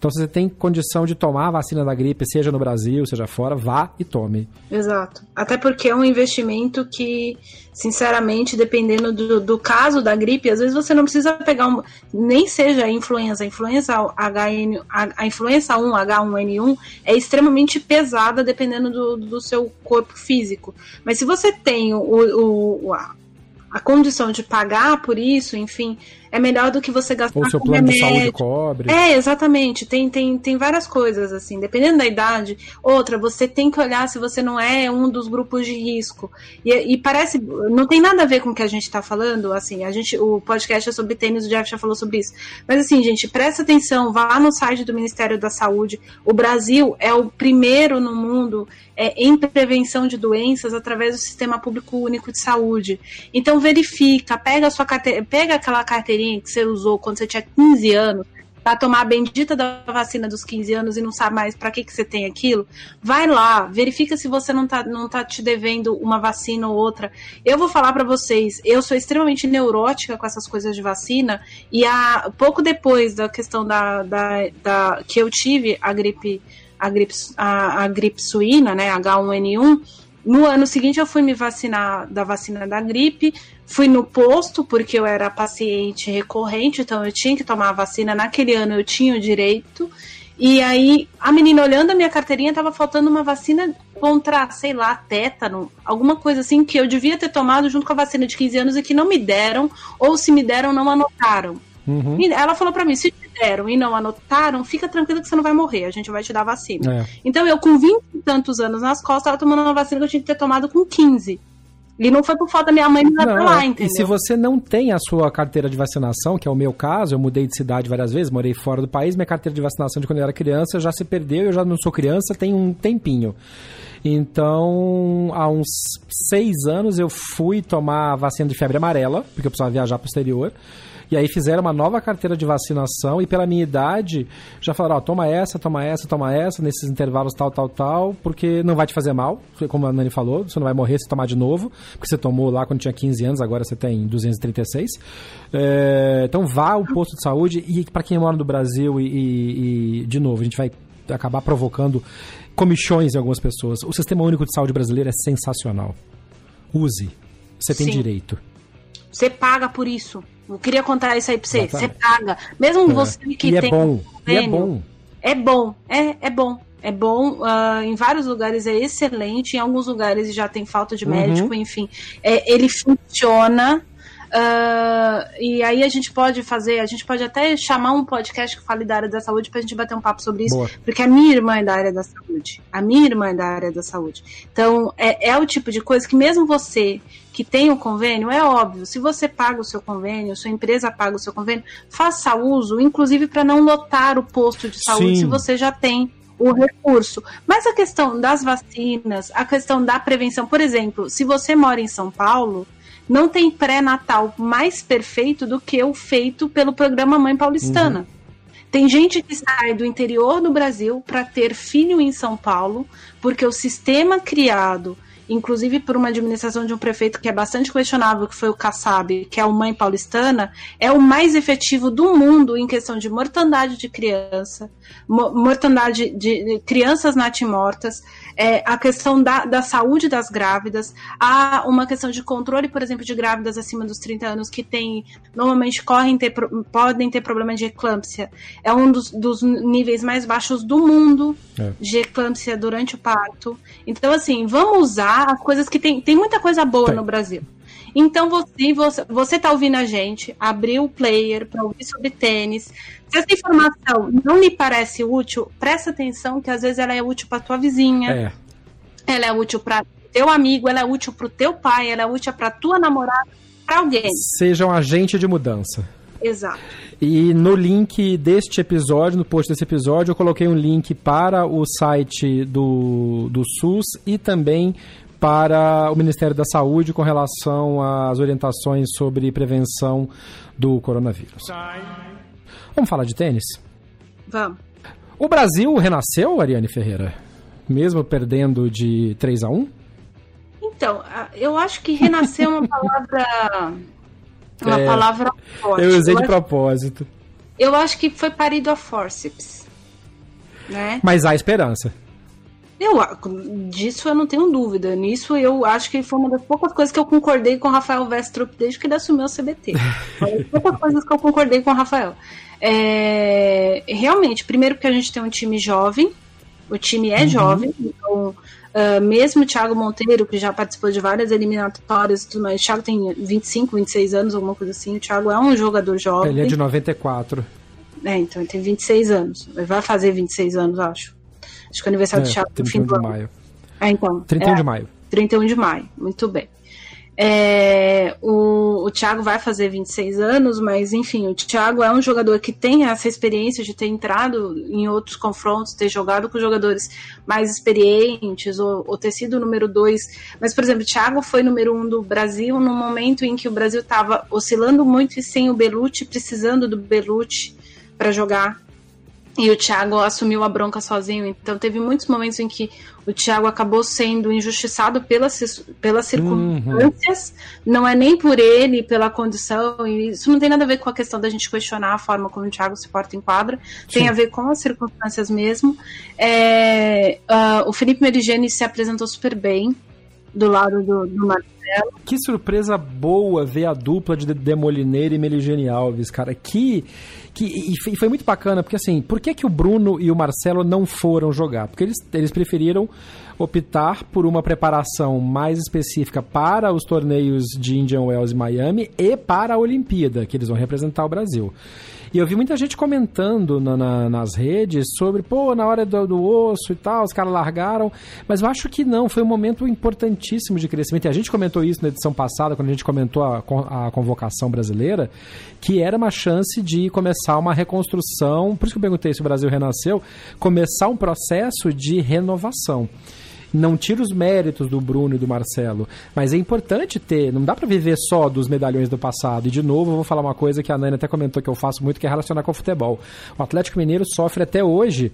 Então, se você tem condição de tomar a vacina da gripe, seja no Brasil, seja fora, vá e tome. Exato. Até porque é um investimento que, sinceramente, dependendo do, do caso da gripe, às vezes você não precisa pegar um, nem seja a influenza, a influenza HN, a, a influenza 1, H1N1 é extremamente pesada dependendo do, do seu corpo físico. Mas se você tem o, o, a, a condição de pagar por isso, enfim, é melhor do que você gastar Ou seu com plano remédio. de saúde cobre. É, exatamente. Tem, tem, tem várias coisas, assim, dependendo da idade. Outra, você tem que olhar se você não é um dos grupos de risco. E, e parece. Não tem nada a ver com o que a gente está falando, assim, a gente. O podcast é sobre tênis, o Jeff já falou sobre isso. Mas assim, gente, presta atenção, vá no site do Ministério da Saúde. O Brasil é o primeiro no mundo é, em prevenção de doenças através do Sistema Público Único de Saúde. Então verifica, pega a sua carteira, pega aquela carteirinha que você usou quando você tinha 15 anos para tomar a bendita da vacina dos 15 anos e não sabe mais para que, que você tem aquilo, vai lá, verifica se você não tá, não tá te devendo uma vacina ou outra. Eu vou falar para vocês, eu sou extremamente neurótica com essas coisas de vacina e a, pouco depois da questão da, da, da que eu tive a gripe a gripe, a, a gripe suína, né, H1N1, no ano seguinte eu fui me vacinar da vacina da gripe, fui no posto porque eu era paciente recorrente, então eu tinha que tomar a vacina. Naquele ano eu tinha o direito. E aí a menina olhando a minha carteirinha tava faltando uma vacina contra, sei lá, tétano, alguma coisa assim que eu devia ter tomado junto com a vacina de 15 anos e que não me deram, ou se me deram, não anotaram. Uhum. Ela falou para mim: se te deram e não anotaram, fica tranquilo que você não vai morrer, a gente vai te dar vacina. É. Então eu, com 20 e tantos anos nas costas, tava tomando uma vacina que eu tinha que ter tomado com 15. E não foi por falta da minha mãe me levar lá, entendeu? E se você não tem a sua carteira de vacinação, que é o meu caso, eu mudei de cidade várias vezes, morei fora do país, minha carteira de vacinação de quando eu era criança já se perdeu, eu já não sou criança, tem um tempinho. Então, há uns seis anos eu fui tomar a vacina de febre amarela, porque eu precisava viajar para o exterior. E aí fizeram uma nova carteira de vacinação e pela minha idade já falaram, ó, toma essa, toma essa, toma essa, nesses intervalos tal, tal, tal, porque não vai te fazer mal, como a Nani falou, você não vai morrer se tomar de novo, porque você tomou lá quando tinha 15 anos, agora você tem 236. É, então vá ao posto de saúde e para quem mora no Brasil e, e, e, de novo, a gente vai acabar provocando comichões em algumas pessoas. O Sistema Único de Saúde brasileiro é sensacional. Use. Você tem Sim. direito. Você paga por isso. Eu queria contar isso aí pra você. Você paga. Mesmo é. você que e é tem. É bom. Convênio, e é bom. É bom. É, é bom. É bom. Uh, em vários lugares é excelente. Em alguns lugares já tem falta de médico. Uhum. Enfim, é, ele funciona. Uh, e aí a gente pode fazer, a gente pode até chamar um podcast que fale da área da saúde pra gente bater um papo sobre isso, Boa. porque a minha irmã é da área da saúde. A minha irmã é da área da saúde. Então, é, é o tipo de coisa que mesmo você que tem o convênio, é óbvio, se você paga o seu convênio, sua empresa paga o seu convênio, faça uso, inclusive para não lotar o posto de saúde Sim. se você já tem o recurso. Mas a questão das vacinas, a questão da prevenção, por exemplo, se você mora em São Paulo, não tem pré-natal mais perfeito do que o feito pelo programa Mãe Paulistana. Uhum. Tem gente que sai do interior do Brasil para ter filho em São Paulo, porque o sistema criado inclusive por uma administração de um prefeito que é bastante questionável, que foi o Kassab, que é o Mãe Paulistana, é o mais efetivo do mundo em questão de mortandade de criança, mortandade de crianças natimortas, é, a questão da, da saúde das grávidas, há uma questão de controle, por exemplo, de grávidas acima dos 30 anos que tem, normalmente correm ter, podem ter problema de eclâmpsia. É um dos, dos níveis mais baixos do mundo é. de eclâmpsia durante o parto. Então, assim, vamos usar as coisas que tem. Tem muita coisa boa tem. no Brasil. Então você, você, você tá ouvindo a gente, abriu o player para ouvir sobre tênis. Se essa informação não lhe parece útil, presta atenção que às vezes ela é útil para tua vizinha. É. Ela é útil para teu amigo, ela é útil para o teu pai, ela é útil para tua namorada, para alguém. Seja um agente de mudança. Exato. E no link deste episódio, no post desse episódio, eu coloquei um link para o site do, do SUS e também para o Ministério da Saúde com relação às orientações sobre prevenção do coronavírus. Vamos falar de tênis? Vamos. O Brasil renasceu, Ariane Ferreira? Mesmo perdendo de 3 a 1 Então, eu acho que renascer é uma palavra. Uma É, palavra forte. Eu usei de acho- propósito. eu acho que foi parido a forceps. Né? Mas há esperança. Eu, disso eu não tenho dúvida. Nisso eu acho que foi uma das poucas coisas que eu concordei com o Rafael Westrup desde que ele assumiu o CBT. Foi uma das poucas coisas que eu concordei com o Rafael. É, realmente, primeiro porque a gente tem um time jovem, o time é jovem, então, ah, mesmo o Thiago Monteiro, que já participou de várias eliminatórias e tudo mais, o Thiago tem 25, 26 anos, alguma coisa assim, o Thiago é um jogador jovem. Ele é de 94. É, então ele tem 26 anos. Ele vai fazer 26 anos, acho. Acho que é o aniversário É, do Thiago no fim 31 do de ano. maio. É, então. 31 é, de maio. 31 de maio, muito bem. É, o, o Thiago vai fazer 26 anos, mas enfim, o Thiago é um jogador que tem essa experiência de ter entrado em outros confrontos, ter jogado com jogadores mais experientes, ou, ou ter sido o número 2. Mas, por exemplo, o Thiago foi número 1 um do Brasil no momento em que o Brasil estava oscilando muito e sem o Belucci, precisando do Belucci para jogar. E o Thiago assumiu a bronca sozinho. Então teve muitos momentos em que o Thiago acabou sendo injustiçado pelas, pelas circunstâncias. Não é nem por ele, pela condição. E isso não tem nada a ver com a questão da gente questionar a forma como o Thiago se porta em quadra. Tem Sim. a ver com as circunstâncias mesmo. É, ah, o Felipe Merigeni se apresentou super bem do lado do, do Marcelo. Que surpresa boa ver a dupla de Demolineiro e Meligene Alves, cara. Que, que e foi muito bacana, porque assim, por que, que o Bruno e o Marcelo não foram jogar? Porque eles, eles preferiram optar por uma preparação mais específica para os torneios de Indian Wells e Miami e para a Olimpíada, que eles vão representar o Brasil. E eu vi muita gente comentando na- na- nas redes sobre, pô, na hora do, do osso e tal, os caras largaram. Mas eu acho que não, foi um momento importantíssimo de crescimento. E a gente comentou isso na edição passada, quando a gente comentou a, a convocação brasileira, que era uma chance de começar uma reconstrução. Por isso que eu perguntei se o Brasil renasceu, começar um processo de renovação. Não tira os méritos do Bruno e do Marcelo, mas é importante ter, não dá pra viver só dos medalhões do passado. E de novo, eu vou falar uma coisa que a Nani até comentou que eu faço muito, que é relacionar com o futebol. O Atlético Mineiro sofre até hoje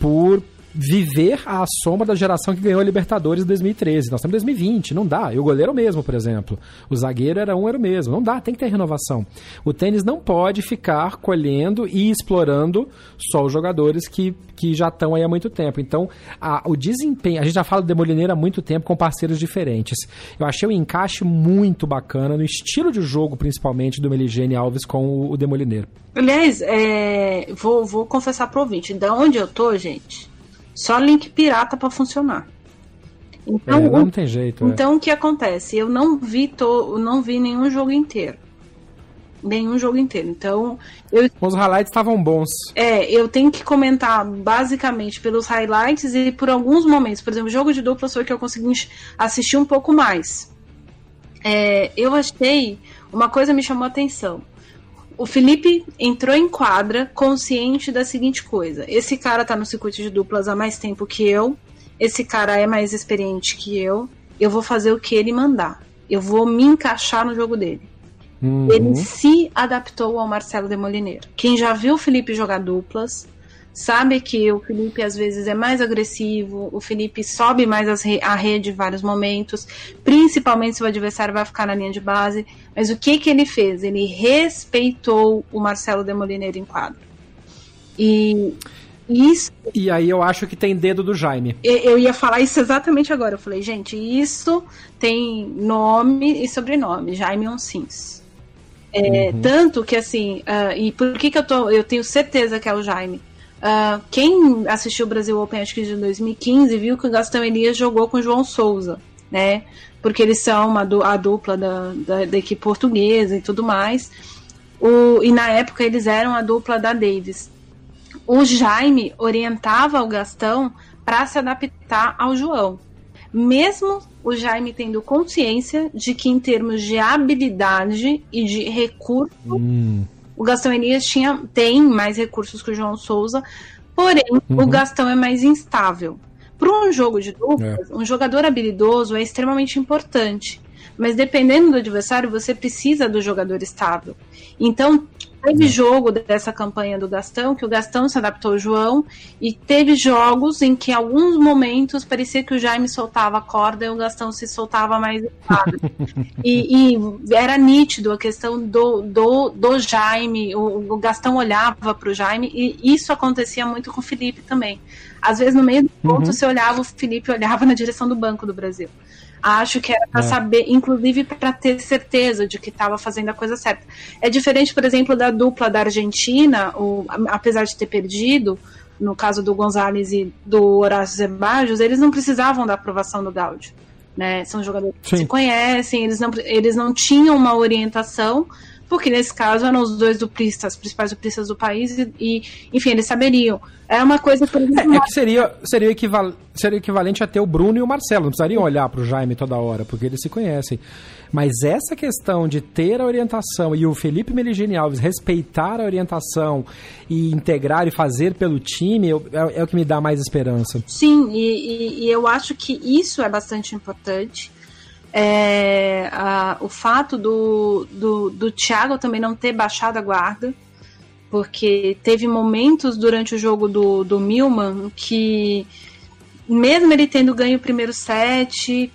por viver à sombra da geração que ganhou a Libertadores em 2013. Nós estamos em 2020, não dá. E o goleiro mesmo, por exemplo. O zagueiro era um, era o mesmo. Não dá, tem que ter renovação. O tênis não pode ficar colhendo e explorando só os jogadores que, que já estão aí há muito tempo. Então, a- o desempenho. A gente já fala do Demolineiro há muito tempo com parceiros diferentes. Eu achei o encaixe muito bacana, no estilo de jogo, principalmente, do Meligene Alves com o, o Demolineiro. Aliás, é, vou, vou confessar pro ouvinte, da onde eu tô, gente, só link pirata pra funcionar. Então, É, o- não tem jeito. é. então o que acontece? Eu não vi, to, não vi nenhum jogo inteiro. Nenhum jogo inteiro. Então, eu, Os highlights estavam bons. é, eu tenho que comentar basicamente pelos highlights e por alguns momentos. Por exemplo, jogo de dupla foi que eu consegui assistir um pouco mais. É, eu achei. Uma coisa me chamou a atenção. O Felipe entrou em quadra consciente da seguinte coisa: esse cara tá no circuito de duplas há mais tempo que eu, esse cara é mais experiente que eu, eu vou fazer o que ele mandar. Eu vou me encaixar no jogo dele. Uhum. Ele se adaptou ao Marcelo Demolineiro. Quem já viu o Felipe jogar duplas sabe que o Felipe às vezes é mais agressivo, o Felipe sobe mais re- a rede em vários momentos, principalmente se o adversário vai ficar na linha de base. Mas o que, que ele fez? Ele respeitou o Marcelo Demolineiro em quadro. E isso E aí eu acho que tem dedo do Jaime. eu eu ia falar isso exatamente agora. Eu falei, gente, isso tem nome e sobrenome, Jaime Onsins. É, Tanto que assim, ah, e por que, que eu tô. Eu tenho certeza que é o Jaime. Ah, quem assistiu o Brasil Open acho que de 2015 viu que o Gastão Elias jogou com o João Souza, né? Porque eles são uma a dupla da, da, da equipe portuguesa e tudo mais. O, e na época eles eram a dupla da Davis o Jaime orientava o Gastão para se adaptar ao João. Mesmo o Jaime tendo consciência de que, em termos de habilidade e de recurso, Hum. O Gastão Elias tinha, tem mais recursos que o João Souza, porém, Uhum. o Gastão é mais instável. Para um jogo de duplas, é. um jogador habilidoso é extremamente importante. Mas dependendo do adversário, você precisa do jogador estável. Então, teve é. jogo dessa campanha do Gastão, que o Gastão se adaptou ao João, e teve jogos em que, em alguns momentos, parecia que o Jaime soltava a corda e o Gastão se soltava mais e, e era nítido a questão do, do, do Jaime, o, o Gastão olhava para o Jaime, e isso acontecia muito com o Felipe também. Às vezes, no meio do ponto, uhum. você olhava, o Felipe olhava na direção do Banco do Brasil. Acho que era para é. saber, inclusive para ter certeza de que estava fazendo a coisa certa. É diferente, por exemplo, da dupla da Argentina, o, apesar de ter perdido, no caso do Gonzalez e do Horácio Zebajos, eles não precisavam da aprovação do Gaudio. Né? São jogadores Sim. que se conhecem, eles não, eles não tinham uma orientação, porque nesse caso eram os dois duplistas, os principais duplistas do país, e, e enfim, eles saberiam. É uma coisa que. É, é que seria, seria, equival, seria equivalente a ter o Bruno e o Marcelo. Não precisariam olhar para o Jaime toda hora, porque eles se conhecem. Mas essa questão de ter a orientação e o Felipe Meligeni Alves respeitar a orientação e integrar e fazer pelo time é, é o que me dá mais esperança. Sim, e, e, e eu acho que isso é bastante importante é, a, o fato do, do, do Thiago também não ter baixado a guarda, porque teve momentos durante o jogo do, do Milman que, mesmo ele tendo ganho o primeiro set,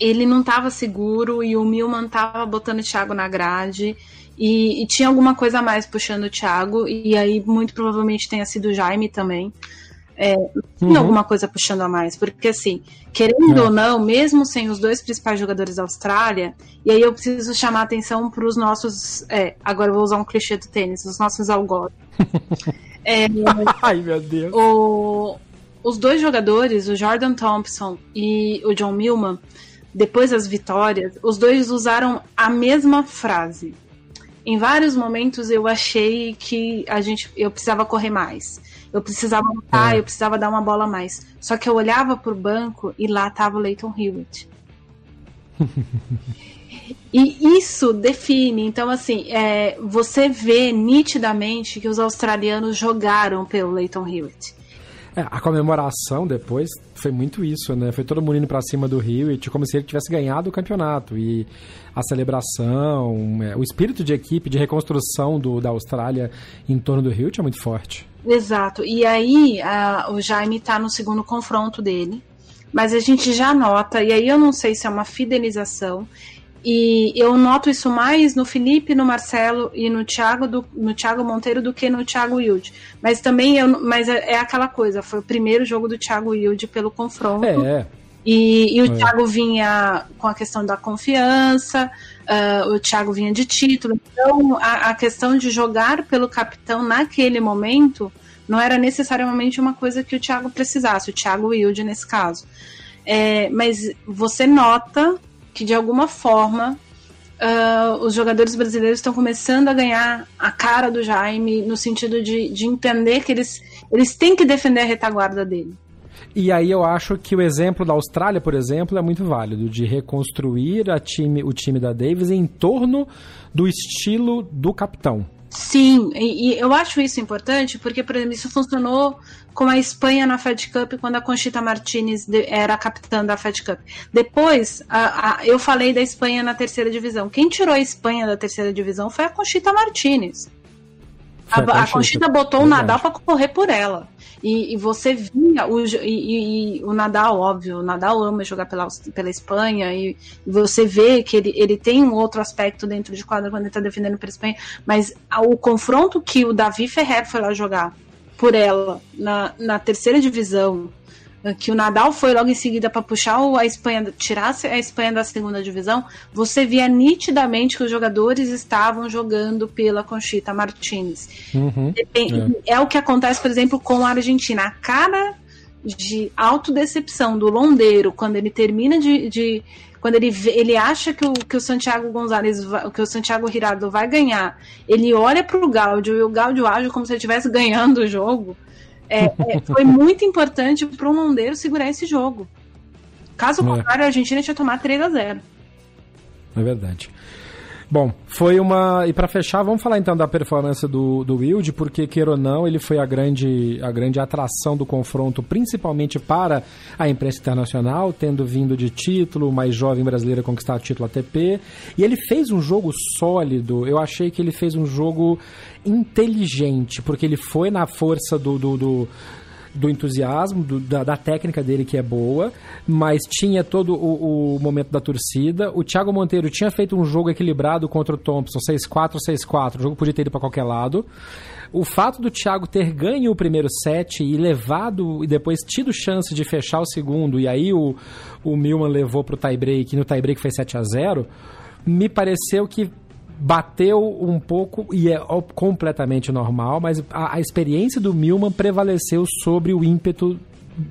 ele não estava seguro e o Milman estava botando o Thiago na grade. E, e, tinha alguma coisa a mais puxando o Thiago, e aí muito provavelmente tenha sido o Jaime também. É, tinha uhum. alguma coisa puxando a mais, porque assim, querendo é. ou não, mesmo sem os dois principais jogadores da Austrália, e aí eu preciso chamar atenção para os nossos. É, agora eu vou usar um clichê do tênis, os nossos algozes. é, Ai, meu Deus. O, os dois jogadores, o Jordan Thompson e o John Millman, depois das vitórias, os dois usaram a mesma frase. Em vários momentos eu achei que a gente, eu precisava correr mais eu precisava lutar, é. eu precisava dar uma bola a mais. Só que eu olhava pro banco e lá tava o Leighton Hewitt. e isso define. Então, assim, é, você vê nitidamente que os australianos jogaram pelo Leighton Hewitt. É, a comemoração depois foi muito isso, né? Foi todo mundo indo pra cima do Hewitt, como se ele tivesse ganhado o campeonato. E a celebração, é, o espírito de equipe, de reconstrução do, da Austrália em torno do Hewitt é muito forte. Exato. E aí a, o Jaime está no segundo confronto dele. Mas a gente já nota, e aí eu não sei se é uma fidelização, e eu noto isso mais no Felipe, no Marcelo e no Thiago, do, no Thiago Monteiro do que no Thiago Wilde. Mas também eu, mas é, é aquela coisa, foi o primeiro jogo do Thiago Wilde pelo confronto. É. E, e o é. Thiago vinha com a questão da confiança, uh, o Thiago vinha de título. Então, a, a, questão de jogar pelo capitão naquele momento não era necessariamente uma coisa que o Thiago precisasse, o Thiago Wilde nesse caso. É, mas você nota que, de alguma forma, uh, os jogadores brasileiros estão começando a ganhar a cara do Jaime, no sentido de, de entender que eles, eles têm que defender a retaguarda dele. E aí eu acho que o exemplo da Austrália, por exemplo, é muito válido, de reconstruir a time, o time da Davis em torno do estilo do capitão. Sim, e, e, eu acho isso importante porque, por exemplo, isso funcionou com a Espanha na Fed Cup quando a Conchita Martinez era capitã da Fed Cup. Depois, a, a, eu falei da Espanha na terceira divisão. Quem tirou a Espanha da terceira divisão foi a Conchita Martinez. A, a, Conchita botou o Nadal para correr por ela. E, e você via o, e, e, o Nadal, óbvio, o Nadal ama jogar pela, pela Espanha e, você vê que ele, ele tem um outro aspecto dentro de quadra quando ele está defendendo para a Espanha, mas o confronto que o Davi Ferrer foi lá jogar por ela na, na terceira divisão, que o Nadal foi logo em seguida para puxar a Espanha, tirar a Espanha da segunda divisão, você via nitidamente que os jogadores estavam jogando pela Conchita Martins. Uhum, é. é. o que acontece, por exemplo, com a Argentina. A cara de autodecepção do Londeiro quando ele termina de, de quando ele, ele acha que o, que o Santiago Gonzalez, que o Santiago Hirado vai ganhar, ele olha para o Gáudio e o Gáudio age como se ele estivesse ganhando o jogo. É, é, foi muito importante para o Mondeiro segurar esse jogo. Caso é. contrário, a Argentina tinha tomado 3 a 0 É verdade. Bom, foi uma. E para fechar, vamos falar então da performance do, do Wild, porque, queira ou não, ele foi a grande, a grande atração do confronto, principalmente para a imprensa internacional, tendo vindo de título, mais jovem brasileiro a conquistar o título ATP. E ele fez um jogo sólido. Eu achei que ele fez um jogo inteligente, porque ele foi na força do, do, do do entusiasmo, do, da, da, técnica dele que é boa, mas tinha todo o, o, momento da torcida. O Thiago Monteiro tinha feito um jogo equilibrado contra o Thompson, 6-4, 6-4. O jogo podia ter ido para qualquer lado. O fato do Thiago ter ganho o primeiro set e levado e depois tido chance de fechar o segundo, e aí o, o Milman levou para o tie-break, e no tie-break foi 7 a 0 me pareceu que bateu um pouco e é completamente normal, mas a, a experiência do Milman prevaleceu sobre o ímpeto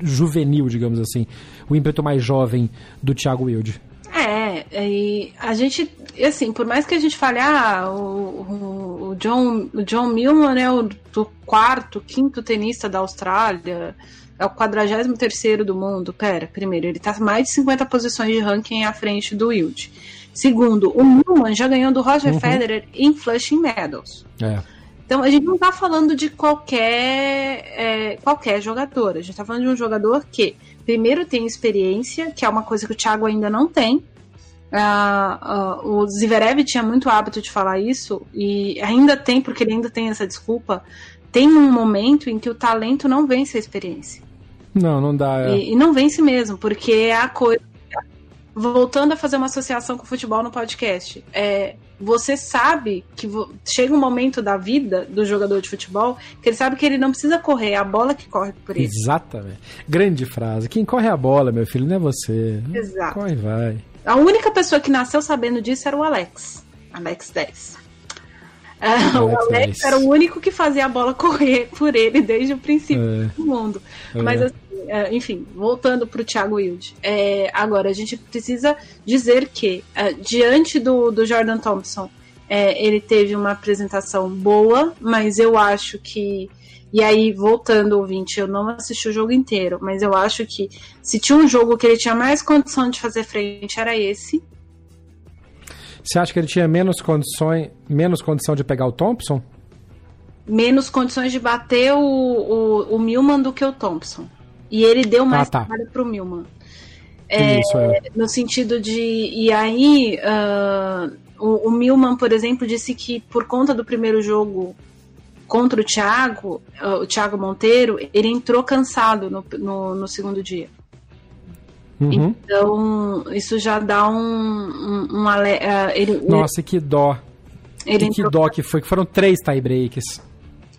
juvenil, digamos assim, o ímpeto mais jovem do Thiago Wilde. É, e a gente, assim, por mais que a gente fale, ah, o, o John, o John Millman é o do quarto, quinto tenista da Austrália, é o 43 terceiro do mundo. Pera, primeiro, ele tá mais de 50 posições de ranking à frente do Wilde. Segundo, o Newman já ganhou do Roger uhum. Federer em Flushing Meadows. É. Então a gente não está falando de qualquer, é, qualquer jogador. A gente está falando de um jogador que, primeiro, tem experiência, que é uma coisa que o Thiago ainda não tem. Uh, uh, o Zverev tinha muito hábito de falar isso, e ainda tem, porque ele ainda tem essa desculpa. Tem um momento em que o talento não vence a experiência. Não, não dá. É. E, e, não vence mesmo, porque é a coisa voltando a fazer uma associação com o futebol no podcast, é, você sabe que chega um momento da vida do jogador de futebol que ele sabe que ele não precisa correr, é a bola que corre por ele. Exatamente. Grande frase. Quem corre a bola, meu filho, não é você. Exato. Corre vai. A única pessoa que nasceu sabendo disso era o Alex. Alex 10. Alex o Alex 10. era o único que fazia a bola correr por ele desde o princípio é. do mundo. É. Mas assim, é, enfim, voltando para o Thiago Wilde. É, agora, a gente precisa dizer que, é, diante do, do Jordan Thompson, é, ele teve uma apresentação boa, mas eu acho que. E aí, voltando, ouvinte, eu não assisti o jogo inteiro, mas eu acho que se tinha um jogo que ele tinha mais condição de fazer frente, era esse. Você acha que ele tinha menos condições, menos condição de pegar o Thompson? Menos condições de bater o, o, o Milman do que o Thompson. E ele deu mais ah, tá. trabalho pro Milman. É, Isso, é. No sentido de. E aí, uh, o, o Milman, por exemplo, disse que por conta do primeiro jogo contra o Thiago, uh, o Thiago Monteiro, ele entrou cansado no, no, no segundo dia. Uhum. Então, isso já dá um. um, um uh, ele, Nossa, que dó. Ele que, que dó que foi, que foram três tiebreaks.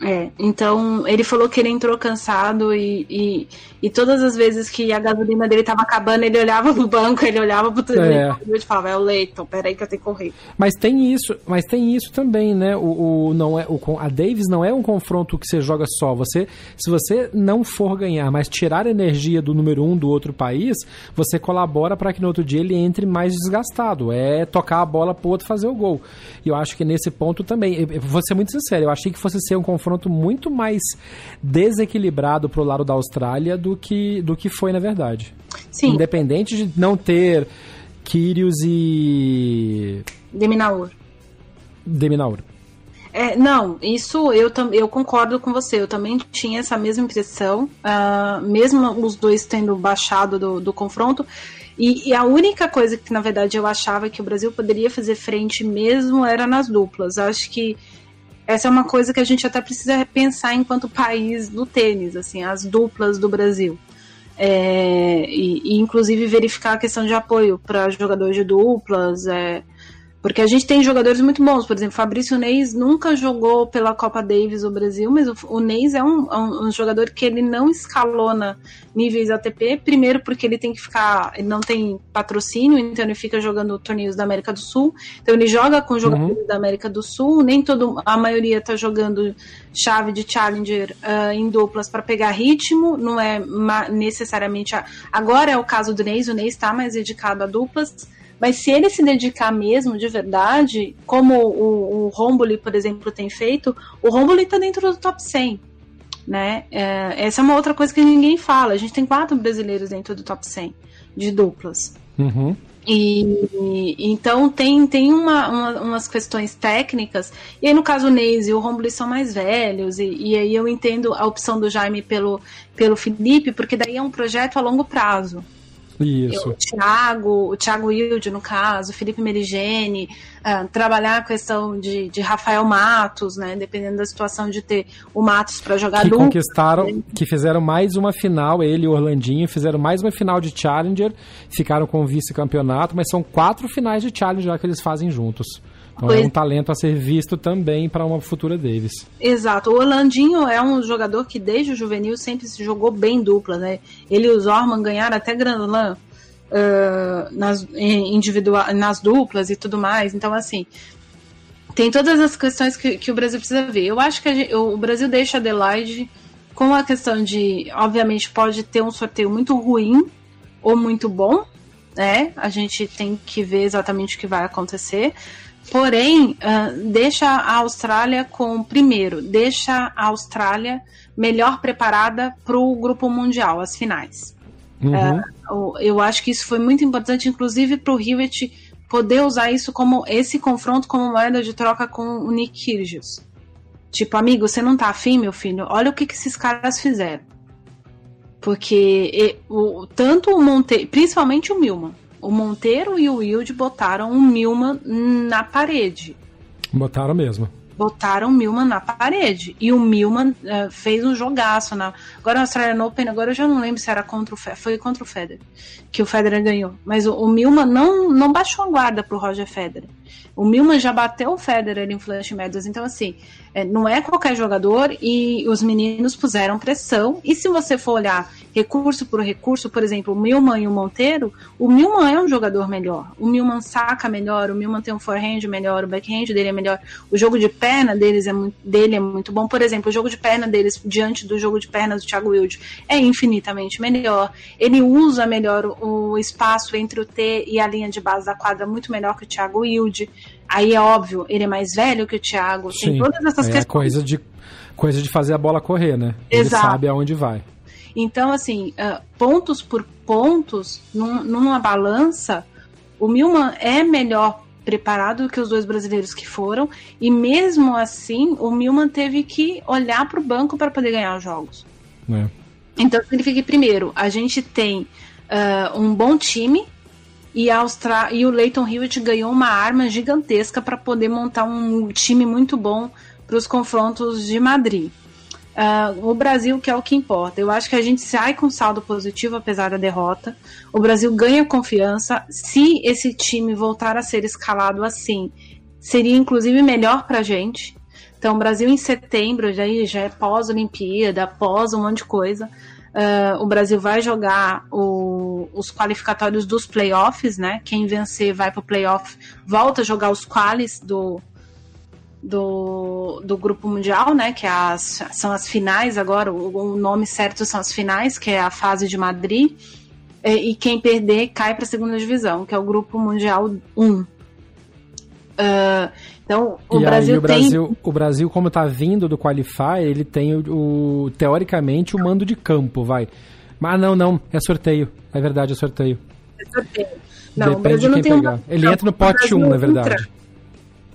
É, então ele falou que ele entrou cansado e, e, e, todas as vezes que a gasolina dele tava acabando, ele olhava pro banco, ele olhava pro televisor é. e falava, é o Leighton, peraí que eu tenho que correr. Mas tem isso, mas tem isso também, né? O, o, não é, o, a Davis não é um confronto que você joga só. Você, se você não for ganhar, mas tirar energia do número um do outro país, você colabora para que no outro dia ele entre mais desgastado. É tocar a bola pro outro fazer o gol. E eu acho que nesse ponto também, eu vou ser muito sincero, eu achei que fosse ser um confronto confronto muito mais desequilibrado pro lado da Austrália do que, do que foi na verdade. Sim. Independente de não ter Kyrgios e... Deminaur. Deminaur. É, não, isso eu, eu concordo com você. Eu também tinha essa mesma impressão, uh, mesmo os dois tendo baixado do, do confronto. E, e, a única coisa que, na verdade, eu achava que o Brasil poderia fazer frente mesmo era nas duplas. Acho que essa é uma coisa que a gente até precisa repensar enquanto país do tênis, assim, as duplas do Brasil. É, e, e, inclusive verificar a questão de apoio para jogadores de duplas, é, porque a gente tem jogadores muito bons, por exemplo, Fabrício Neis nunca jogou pela Copa Davis no Brasil, mas o, o Neis é um, um, um, jogador que ele não escalona níveis ATP, primeiro porque ele tem que ficar, ele não tem patrocínio, então ele fica jogando torneios da América do Sul, então ele joga com jogadores uhum. da América do Sul, nem todo, a maioria está jogando chave de Challenger uh, em duplas para pegar ritmo, não é necessariamente, a, agora é o caso do Neis, o Neis está mais dedicado a duplas, mas se ele se dedicar mesmo, de verdade, como o, o Romboli, por exemplo, tem feito, o Romboli está dentro do top 100. Né? É, essa é uma outra coisa que ninguém fala. A gente tem quatro brasileiros dentro do top 100 de duplas. Uhum. E então tem, tem uma, uma, umas questões técnicas. E aí, no caso, o Neis e o Romulo são mais velhos. E, e, aí eu entendo a opção do Jaime pelo, pelo Felipe, porque daí é um projeto a longo prazo. Isso. O Thiago, o Thiago Wilde, no caso, o Felipe Merigene, uh, trabalhar a questão de, de Rafael Matos, né? Dependendo da situação de ter o Matos para jogar Que dupla. conquistaram, que fizeram mais uma final, ele e o Orlandinho, fizeram mais uma final de Challenger, ficaram com o vice-campeonato, mas são quatro finais de Challenger já que eles fazem juntos. Então é Pois- um talento a ser visto também para uma futura Davis. Exato. O Orlandinho é um jogador que desde o juvenil sempre se jogou bem dupla, né? Ele e o Zorman ganharam até Grand Slam ah, nas, individual, nas duplas e tudo mais. Então, assim, tem todas as questões que, que o Brasil precisa ver. Eu acho que gente- o Brasil deixa a Adelaide com a questão de, obviamente, pode ter um sorteio muito ruim ou muito bom, né? A gente tem que ver exatamente o que vai acontecer. Porém, ah, deixa a Austrália com, primeiro, deixa a Austrália melhor preparada para o grupo mundial, as finais. Uhum. O- Eu acho que isso foi muito importante, inclusive para o Hewitt poder usar isso como esse confronto como moeda de troca com o Nick Kyrgios. Tipo, amigo, você não tá afim, meu filho? Olha o que, que esses caras fizeram. Porque e, o, tanto o Monteiro, principalmente o Milman, o Monteiro e o Wilde botaram o Milman na parede Botaram mesmo. botaram o Milman na parede. E o Milman eh, fez um jogaço. Na... Agora o Australian Open, agora eu já não lembro se era contra o Federer. Foi contra o Federer que o Federer ganhou. Mas o, o Milman não, não baixou a guarda pro Roger Federer. O Milman já bateu o Federer em Flush Meadows. Então, assim, eh, não é qualquer jogador e os meninos puseram pressão. E se você for olhar recurso por recurso, por exemplo, o Milman e o Monteiro, o Milman é um jogador melhor. O Milman saca melhor, o Milman tem um forehand melhor, o backhand dele é melhor. O jogo de perna deles é dele é muito bom. Por exemplo, o jogo de perna deles diante do jogo de pernas do Thiago Wilde é infinitamente melhor. Ele usa melhor o espaço entre o T e a linha de base da quadra muito melhor que o Thiago Wilde. Aí é óbvio, ele é mais velho que o Thiago. Tem Sim. todas essas é questões. coisa de, coisa de fazer a bola correr, né? Ele Exato. sabe aonde vai. Então, assim, ah, pontos por pontos, num- numa balança, o Milman é melhor preparado do que os dois brasileiros que foram, e mesmo assim, o Milman teve que olhar para o banco para poder ganhar os jogos. Né? Então, significa que, primeiro, a gente tem ah, um bom time. E, a Austra... e o Leighton Hewitt ganhou uma arma gigantesca para poder montar um time muito bom para os confrontos de Madrid. Ah, o Brasil, que é o que importa. Eu acho que a gente sai com saldo positivo, apesar da derrota. O Brasil ganha confiança. Se esse time voltar a ser escalado assim, seria inclusive melhor para a gente. Então, o Brasil em setembro, já, já é pós-Olimpíada, pós um monte de coisa. Ah, o Brasil vai jogar o- os qualificatórios dos playoffs, né? Quem vencer vai para o playoff, volta a jogar os qualis do, do, do grupo mundial, né? Que é as, são as finais agora, o, o nome certo são as finais, que é a fase de Madrid. E, e quem perder cai para a segunda divisão, que é o grupo mundial 1. Ah, então, o e Brasil, aí o Brasil, o Brasil, como tá vindo do Qualify, ele tem o, o- teoricamente o mando de campo, vai. Mas não, não, é sorteio. É verdade, é sorteio. tem sorteio. Não, o Depende Brasil de não quem tem um pegar. Ele não, entra no o pote Brasil 1, na entra. verdade.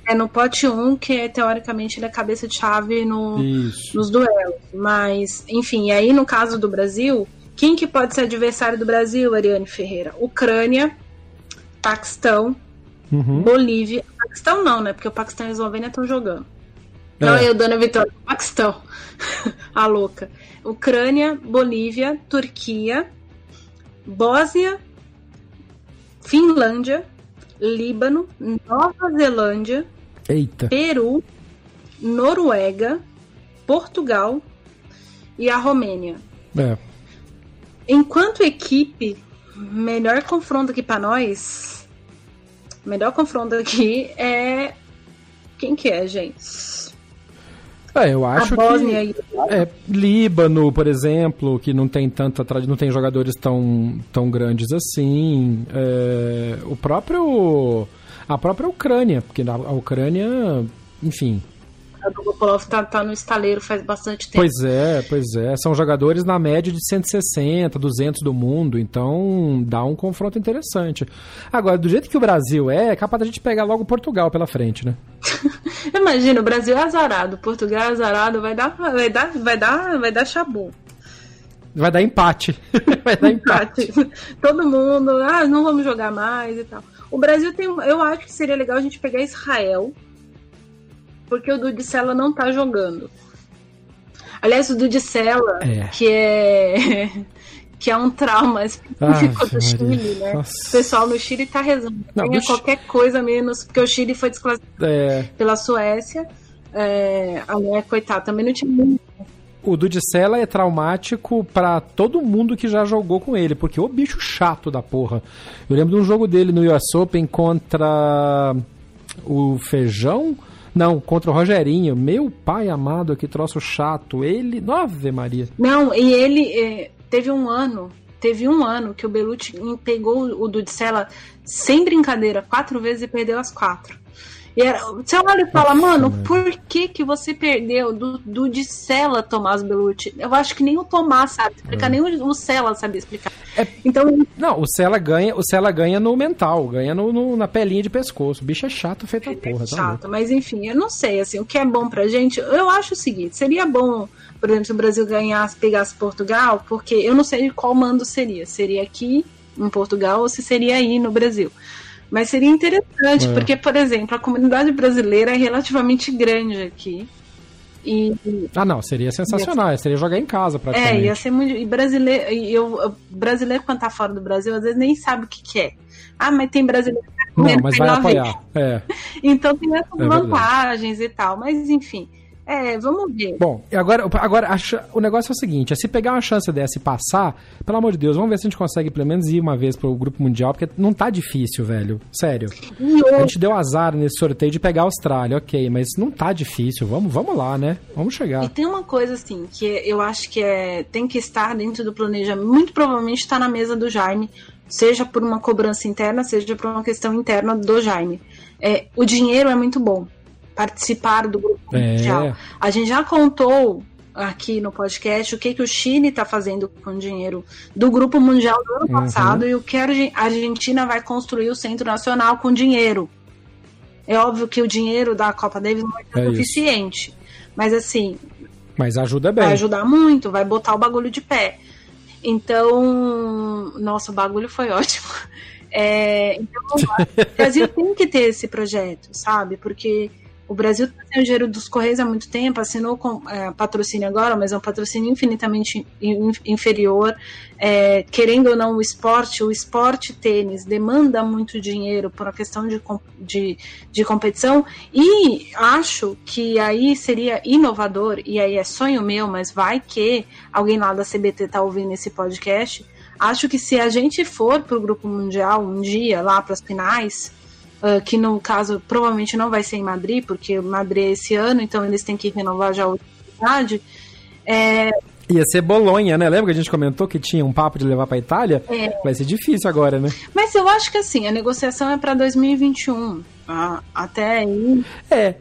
É no pote 1, que é, teoricamente ele é cabeça de chave no, Isso. nos duelos. Mas, enfim, aí no caso do Brasil, quem que pode ser adversário do Brasil, Ariane Ferreira? Ucrânia, Paquistão, Uhum. Bolívia. Paquistão não, né? Porque o Paquistão e a Eslovênia estão jogando. Não, É. eu, Dona Vitória, Paquistão. a louca. Ucrânia, Bolívia, Turquia, Bósnia, Finlândia, Líbano, Nova Zelândia, Eita. Peru, Noruega, Portugal e a Romênia. É. Enquanto equipe, melhor confronto aqui pra nós, melhor confronto aqui é quem que é, gente? É, eu acho que é, Líbano, por exemplo, que não tem tanta não tem jogadores tão, tão grandes assim. É, o próprio a própria Ucrânia, porque a Ucrânia, enfim, O Dolgopolov tá, tá no estaleiro faz bastante tempo. Pois é, pois é. São jogadores na média de 160, 200 do mundo, então dá um confronto interessante. Agora, do jeito que o Brasil é, é capaz da gente pegar logo Portugal pela frente, né? Imagina, o Brasil é azarado, Portugal é azarado, vai dar, vai dar, vai dar, vai dar chabu. Vai dar empate. vai dar empate. Todo mundo, ah, não vamos jogar mais e tal. O Brasil tem, eu acho que seria legal a gente pegar Israel, porque o Dudicella não tá jogando. Aliás, o Dudicella, é. que é que é um trauma específico ah, do Chile, né? Nossa. O pessoal no Chile tá rezando. Não, Tenha qualquer coisa menos, porque o Chile foi desclassificado é. pela Suécia. É, a mulher, coitada, também não tinha muito. O Dudicella é traumático para todo mundo que já jogou com ele, porque o bicho chato da porra. Eu lembro de um jogo dele no US Open contra o Feijão não, contra o Rogerinho. Meu pai amado, que troço chato. Ele. Ave Maria. Não, e ele. É, teve um ano. Teve um ano que o Belucci pegou o Dudicella sem brincadeira quatro vezes e perdeu as quatro. E era, você olha e fala, mano, por que que você perdeu do, do de Sela Tomás Belucci? Eu acho que nem o Tomás sabe explicar, é. nem o, o Sela sabe explicar. É, então, não, o Sela ganha, o Sela ganha no mental, ganha no, no, na pelinha de pescoço. O bicho é chato feito a porra. É chato, tá mas enfim, eu não sei, assim, o que é bom pra gente, eu acho o seguinte, seria bom, por exemplo, se o Brasil ganhasse, pegasse Portugal, porque eu não sei qual mando seria, seria aqui em Portugal ou se seria aí no Brasil. Mas seria interessante, é. porque, por exemplo, a comunidade brasileira é relativamente grande aqui. E, ah, não, seria sensacional. Ia seria jogar em casa, praticamente. É, ia ser muito. E brasileiro, e eu, brasileiro, quando tá fora do Brasil, às vezes nem sabe o que, que é. Ah, mas tem brasileiro que Não, mas vai apoiar. É. então tem essas é vantagens verdade. e tal. Mas, enfim. É, vamos ver. Bom, agora, agora o negócio é o seguinte: é se pegar uma chance dessa e passar, pelo amor de Deus, vamos ver se a gente consegue pelo menos ir uma vez pro Grupo Mundial, porque não tá difícil, velho. Sério. A gente deu azar nesse sorteio de pegar a Austrália, ok, mas não tá difícil. Vamos, vamos lá, né? Vamos chegar. E tem uma coisa assim, que eu acho que é, tem que estar dentro do planejamento, muito provavelmente está na mesa do Jaime, seja por uma cobrança interna, seja por uma questão interna do Jaime. É, o dinheiro é muito bom participar do grupo é. mundial. A gente já contou aqui no podcast o que, que o Chile está fazendo com o dinheiro do Grupo Mundial do ano uhum. passado e o que a Argentina vai construir o Centro Nacional com dinheiro. É óbvio que o dinheiro da Copa Davis não é, é suficiente, isso. mas assim. Mas ajuda bem. Vai ajudar muito, vai botar o bagulho de pé. Então, nossa, o bagulho foi ótimo. É, então, o Brasil tem que ter esse projeto, sabe? Porque o Brasil está sem o dinheiro dos Correios há muito tempo, assinou com é, patrocínio agora, mas é um patrocínio infinitamente inferior. É, querendo ou não, o esporte, o esporte tênis demanda muito dinheiro por uma questão de, de, de competição. E acho que aí seria inovador, e aí é sonho meu, mas vai que alguém lá da CBT está ouvindo esse podcast. Acho que se a gente for para o Grupo Mundial um dia, lá para as finais, Uh, que no caso provavelmente não vai ser em Madrid, porque Madrid é esse ano, então eles têm que renovar já a oportunidade. É... Ia ser Bolonha, né? Lembra que a gente comentou que tinha um papo de levar para Itália? É. Vai ser difícil agora, né? Mas eu acho que assim, a negociação é para 2021. Ah, até aí. É,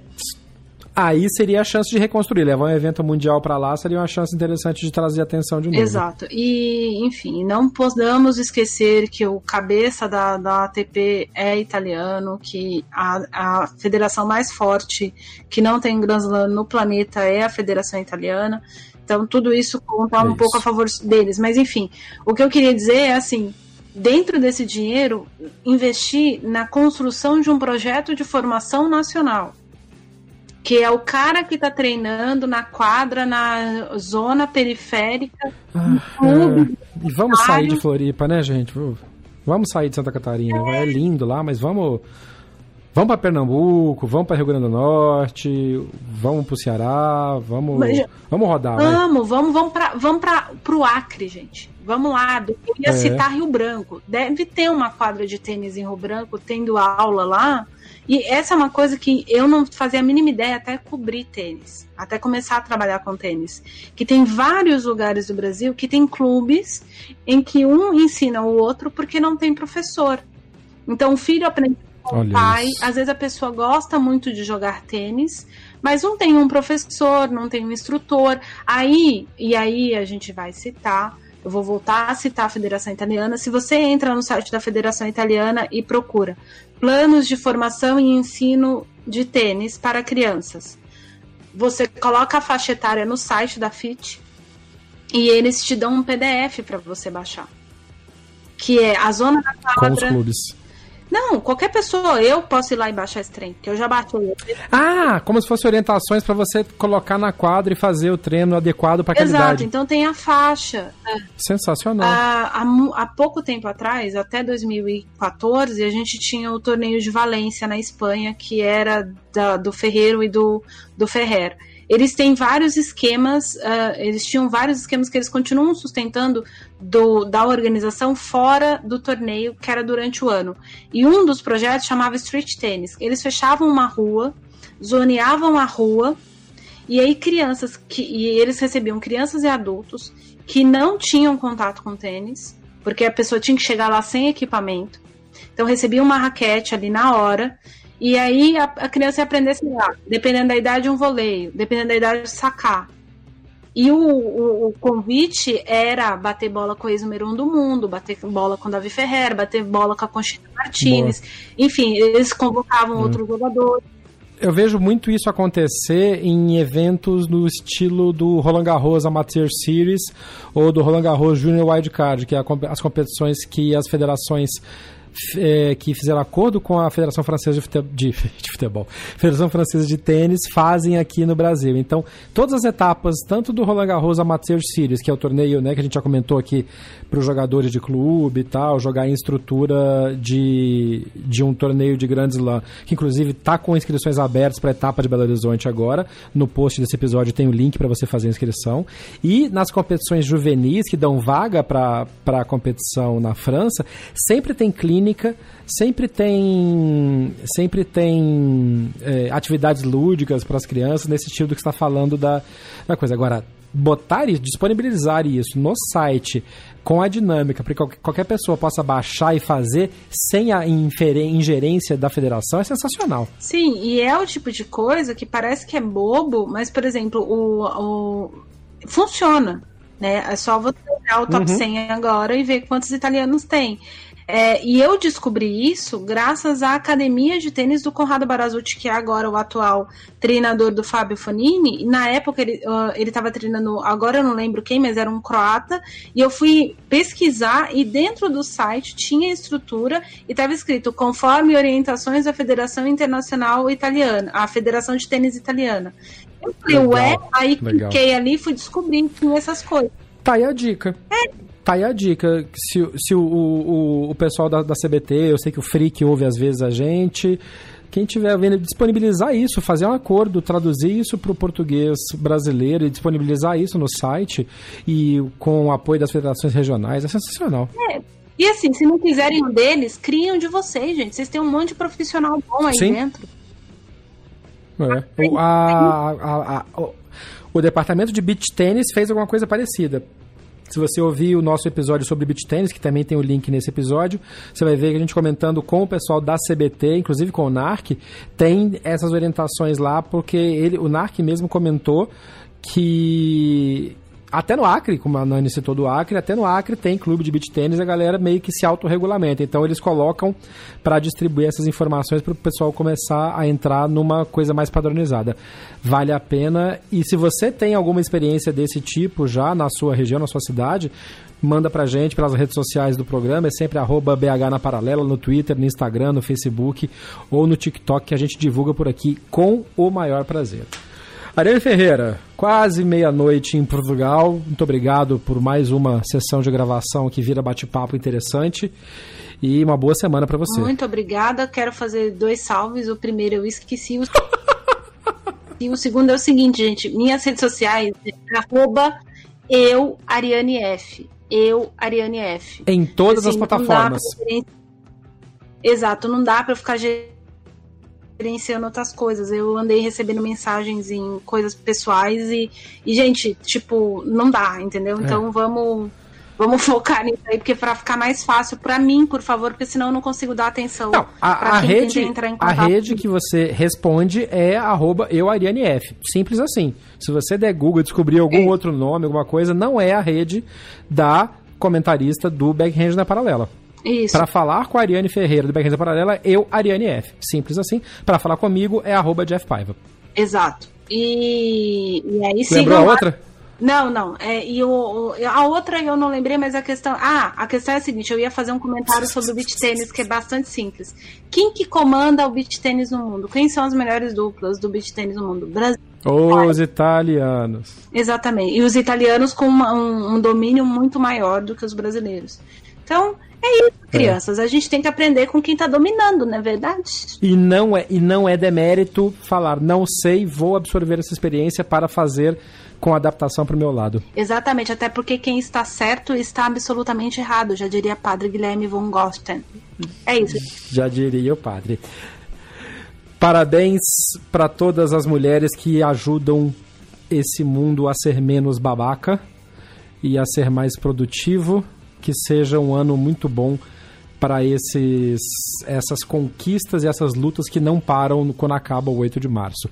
aí seria a chance de reconstruir. Levar um evento mundial para lá seria uma chance interessante de trazer atenção de novo. Exato. E, enfim, não podemos esquecer que o cabeça da, da ATP é italiano, que a, a federação mais forte que não tem Grand Slam no planeta é a federação italiana. Então, tudo isso conta é um isso. pouco a favor deles. Mas, enfim, o que eu queria dizer é assim: dentro desse dinheiro, investir na construção de um projeto de formação nacional que é o cara que tá treinando na quadra, na zona periférica. Ah, é. E vamos sair de Floripa, né, gente? Vamos sair de Santa Catarina. É, é lindo lá, mas vamos. Vamos para Pernambuco, vamos para Rio Grande do Norte, vamos para o Ceará, vamos, mas, vamos rodar. Vamos, né? vamos, vamos para vamos para o Acre, gente. Vamos lá. Eu ia é. citar Rio Branco. Deve ter uma quadra de tênis em Rio Branco, tendo aula lá. E essa é uma coisa que eu não fazia a mínima ideia até cobrir tênis, até começar a trabalhar com tênis. Que tem vários lugares do Brasil que tem clubes em que um ensina o outro porque não tem professor. Então o filho aprende com o pai, isso. às vezes a pessoa gosta muito de jogar tênis, mas não tem um professor, não tem um instrutor. Aí, e aí a gente vai citar eu vou voltar a citar a Federação Italiana. Se você entra no site da Federação Italiana e procura planos de formação e ensino de tênis para crianças, você coloca a faixa etária no site da FIT e eles te dão um PDF para você baixar. Que é a zona da quadra. Com os clubes. Não, qualquer pessoa, eu posso ir lá e baixar esse trem, que eu já baixei. Ah, como se fossem orientações para você colocar na quadra e fazer o treino adequado para aquela Exato, então tem a faixa. Sensacional. Há, há, há, pouco tempo atrás, até 2014, a gente tinha o torneio de Valência na Espanha, que era da, do Ferreiro e do, do Ferrer eles têm vários esquemas, uh, eles tinham vários esquemas que eles continuam sustentando do, da organização fora do torneio, que era durante o ano. E um dos projetos chamava Street Tennis. Eles fechavam uma rua, zoneavam a rua, e aí crianças, que, e eles recebiam crianças e adultos que não tinham contato com tênis, porque a pessoa tinha que chegar lá sem equipamento. Então recebia uma raquete ali na hora, e aí a, a criança ia aprender, sei lá, dependendo da idade, um voleio, dependendo da idade, sacar. E o, o, o, convite era bater bola com o ex-número um do mundo, bater bola com o Davi Ferreira, bater bola com a Conchita Martinez. Boa. Enfim, eles convocavam hum. outros jogadores. Eu vejo muito isso acontecer em eventos no estilo do Roland Garros Amateur Series ou do Roland Garros Junior Wildcard, que é as competições que as federações é, que fizeram acordo com a Federação Francesa de Futebol, de, futebol, Federação Francesa de Tênis, fazem aqui no Brasil. Então, todas as etapas, tanto do Roland Garros Amateur Series, que é o torneio né, que a gente já comentou aqui para os jogadores de clube e tal, jogar em estrutura de, de um torneio de Grand Slam, que inclusive está com inscrições abertas para a etapa de Belo Horizonte agora. No post desse episódio tem o link para você fazer a inscrição. E nas competições juvenis, que dão vaga para a competição na França, sempre tem clínica, sempre tem, sempre tem é, atividades lúdicas para as crianças, nesse estilo do que está falando da, da coisa. Agora, botar isso, disponibilizar isso no site com a dinâmica para que qualquer pessoa possa baixar e fazer sem a ingerência da federação é sensacional. Sim, e é o tipo de coisa que parece que é bobo, mas, por exemplo, o, o... funciona. Né? É só você olhar o top uhum. 100 agora e ver quantos italianos tem. É, e eu descobri isso graças à academia de tênis do Conrado Barazucci, que é agora o atual treinador do Fábio Fonini. na época ele uh, estava treinando, agora eu não lembro quem, mas era um croata. E eu fui pesquisar e dentro do site tinha estrutura e estava escrito conforme orientações da Federação Internacional Italiana, a Federação de Tênis Italiana. Eu falei, legal, ué, aí legal. cliquei ali e fui descobrindo essas coisas. Tá aí a dica. É, Tá aí a dica. Se, se o, o, o pessoal da, da CBT, eu sei que o Freak ouve às vezes a gente. Quem tiver vendo, disponibilizar isso, fazer um acordo, traduzir isso para o português brasileiro e disponibilizar isso no site e com o apoio das federações regionais é sensacional. É. E assim, se não quiserem um deles, criam de vocês, gente. Vocês têm um monte de profissional bom aí Sim. dentro. É. O, a, a, a, o, o departamento de beach tênis fez alguma coisa parecida. Se você ouvir o nosso episódio sobre beach tennis, que também tem o link nesse episódio, você vai ver que a gente comentando com o pessoal da CBT, inclusive com o NARC, tem essas orientações lá, porque ele, o NARC mesmo comentou que até no Acre, como a Nani citou do Acre, até no Acre tem clube de beach tênis, a galera meio que se autorregulamenta. Então eles colocam para distribuir essas informações para o pessoal começar a entrar numa coisa mais padronizada. Vale a pena. E se você tem alguma experiência desse tipo já na sua região, na sua cidade, manda pra gente pelas redes sociais do programa, é sempre arroba BH na Paralela, no Twitter, no Instagram, no Facebook ou no TikTok, que a gente divulga por aqui com o maior prazer. Ariane Ferreira, quase meia-noite em Portugal. Muito obrigado por mais uma sessão de gravação que vira bate-papo interessante. E uma boa semana para você. Muito obrigada. Quero fazer dois salves. O primeiro eu esqueci. O... e o segundo é o seguinte, gente. Minhas redes sociais é arroba eu, Ariane F. Eu, Ariane F. Em todas assim, as plataformas. Exato, não dá para ficar experienciando outras coisas. Eu andei recebendo mensagens em coisas pessoais e, e gente, tipo, não dá, entendeu? É. Então vamos Vamos focar nisso aí, porque para ficar mais fácil para mim, por favor, porque senão eu não consigo dar atenção. Não, a, a rede, a rede que você responde é arroba euarianef. Simples assim. Se você der Google e descobrir algum é. outro nome, alguma coisa, não é a rede da comentarista do Backhand na Paralela. Para falar com a Ariane Ferreira do Backhand na Paralela, eu, Ariane F. Simples assim. Para falar comigo é arroba Jeff Paiva. Exato. E, e aí Lembrou a outra? Não, não. É, e o, a outra eu não lembrei, mas a questão. Ah, a questão é a seguinte: eu ia fazer um comentário sobre o beat tênis, que é bastante simples. Quem que comanda o beat tênis no mundo? Quem são as melhores duplas do beat tênis no mundo? Brasil. Os italianos. Exatamente. E os italianos com uma, um, um, domínio muito maior do que os brasileiros. Então, é isso, é. crianças. É. A gente tem que aprender com quem está dominando, não é verdade? E não é, e não é demérito falar, não sei, vou absorver essa experiência para fazer com adaptação para o meu lado. Exatamente, até porque quem está certo está absolutamente errado, já diria padre Guilherme von Gosten. É isso. Já diria o padre. Parabéns para todas as mulheres que ajudam esse mundo a ser menos babaca e a ser mais produtivo. Que seja um ano muito bom para esses essas conquistas e essas lutas que não param quando acaba o 8 de março.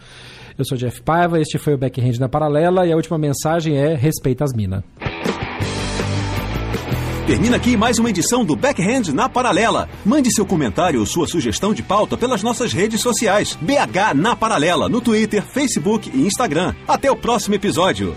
Eu sou Jeff Paiva, este foi o Backhand na Paralela e a última mensagem é respeita as minas. Termina aqui mais uma edição do Backhand na Paralela. Mande seu comentário ou sua sugestão de pauta pelas nossas redes sociais. BH na Paralela, no Twitter, Facebook e Instagram. Até o próximo episódio.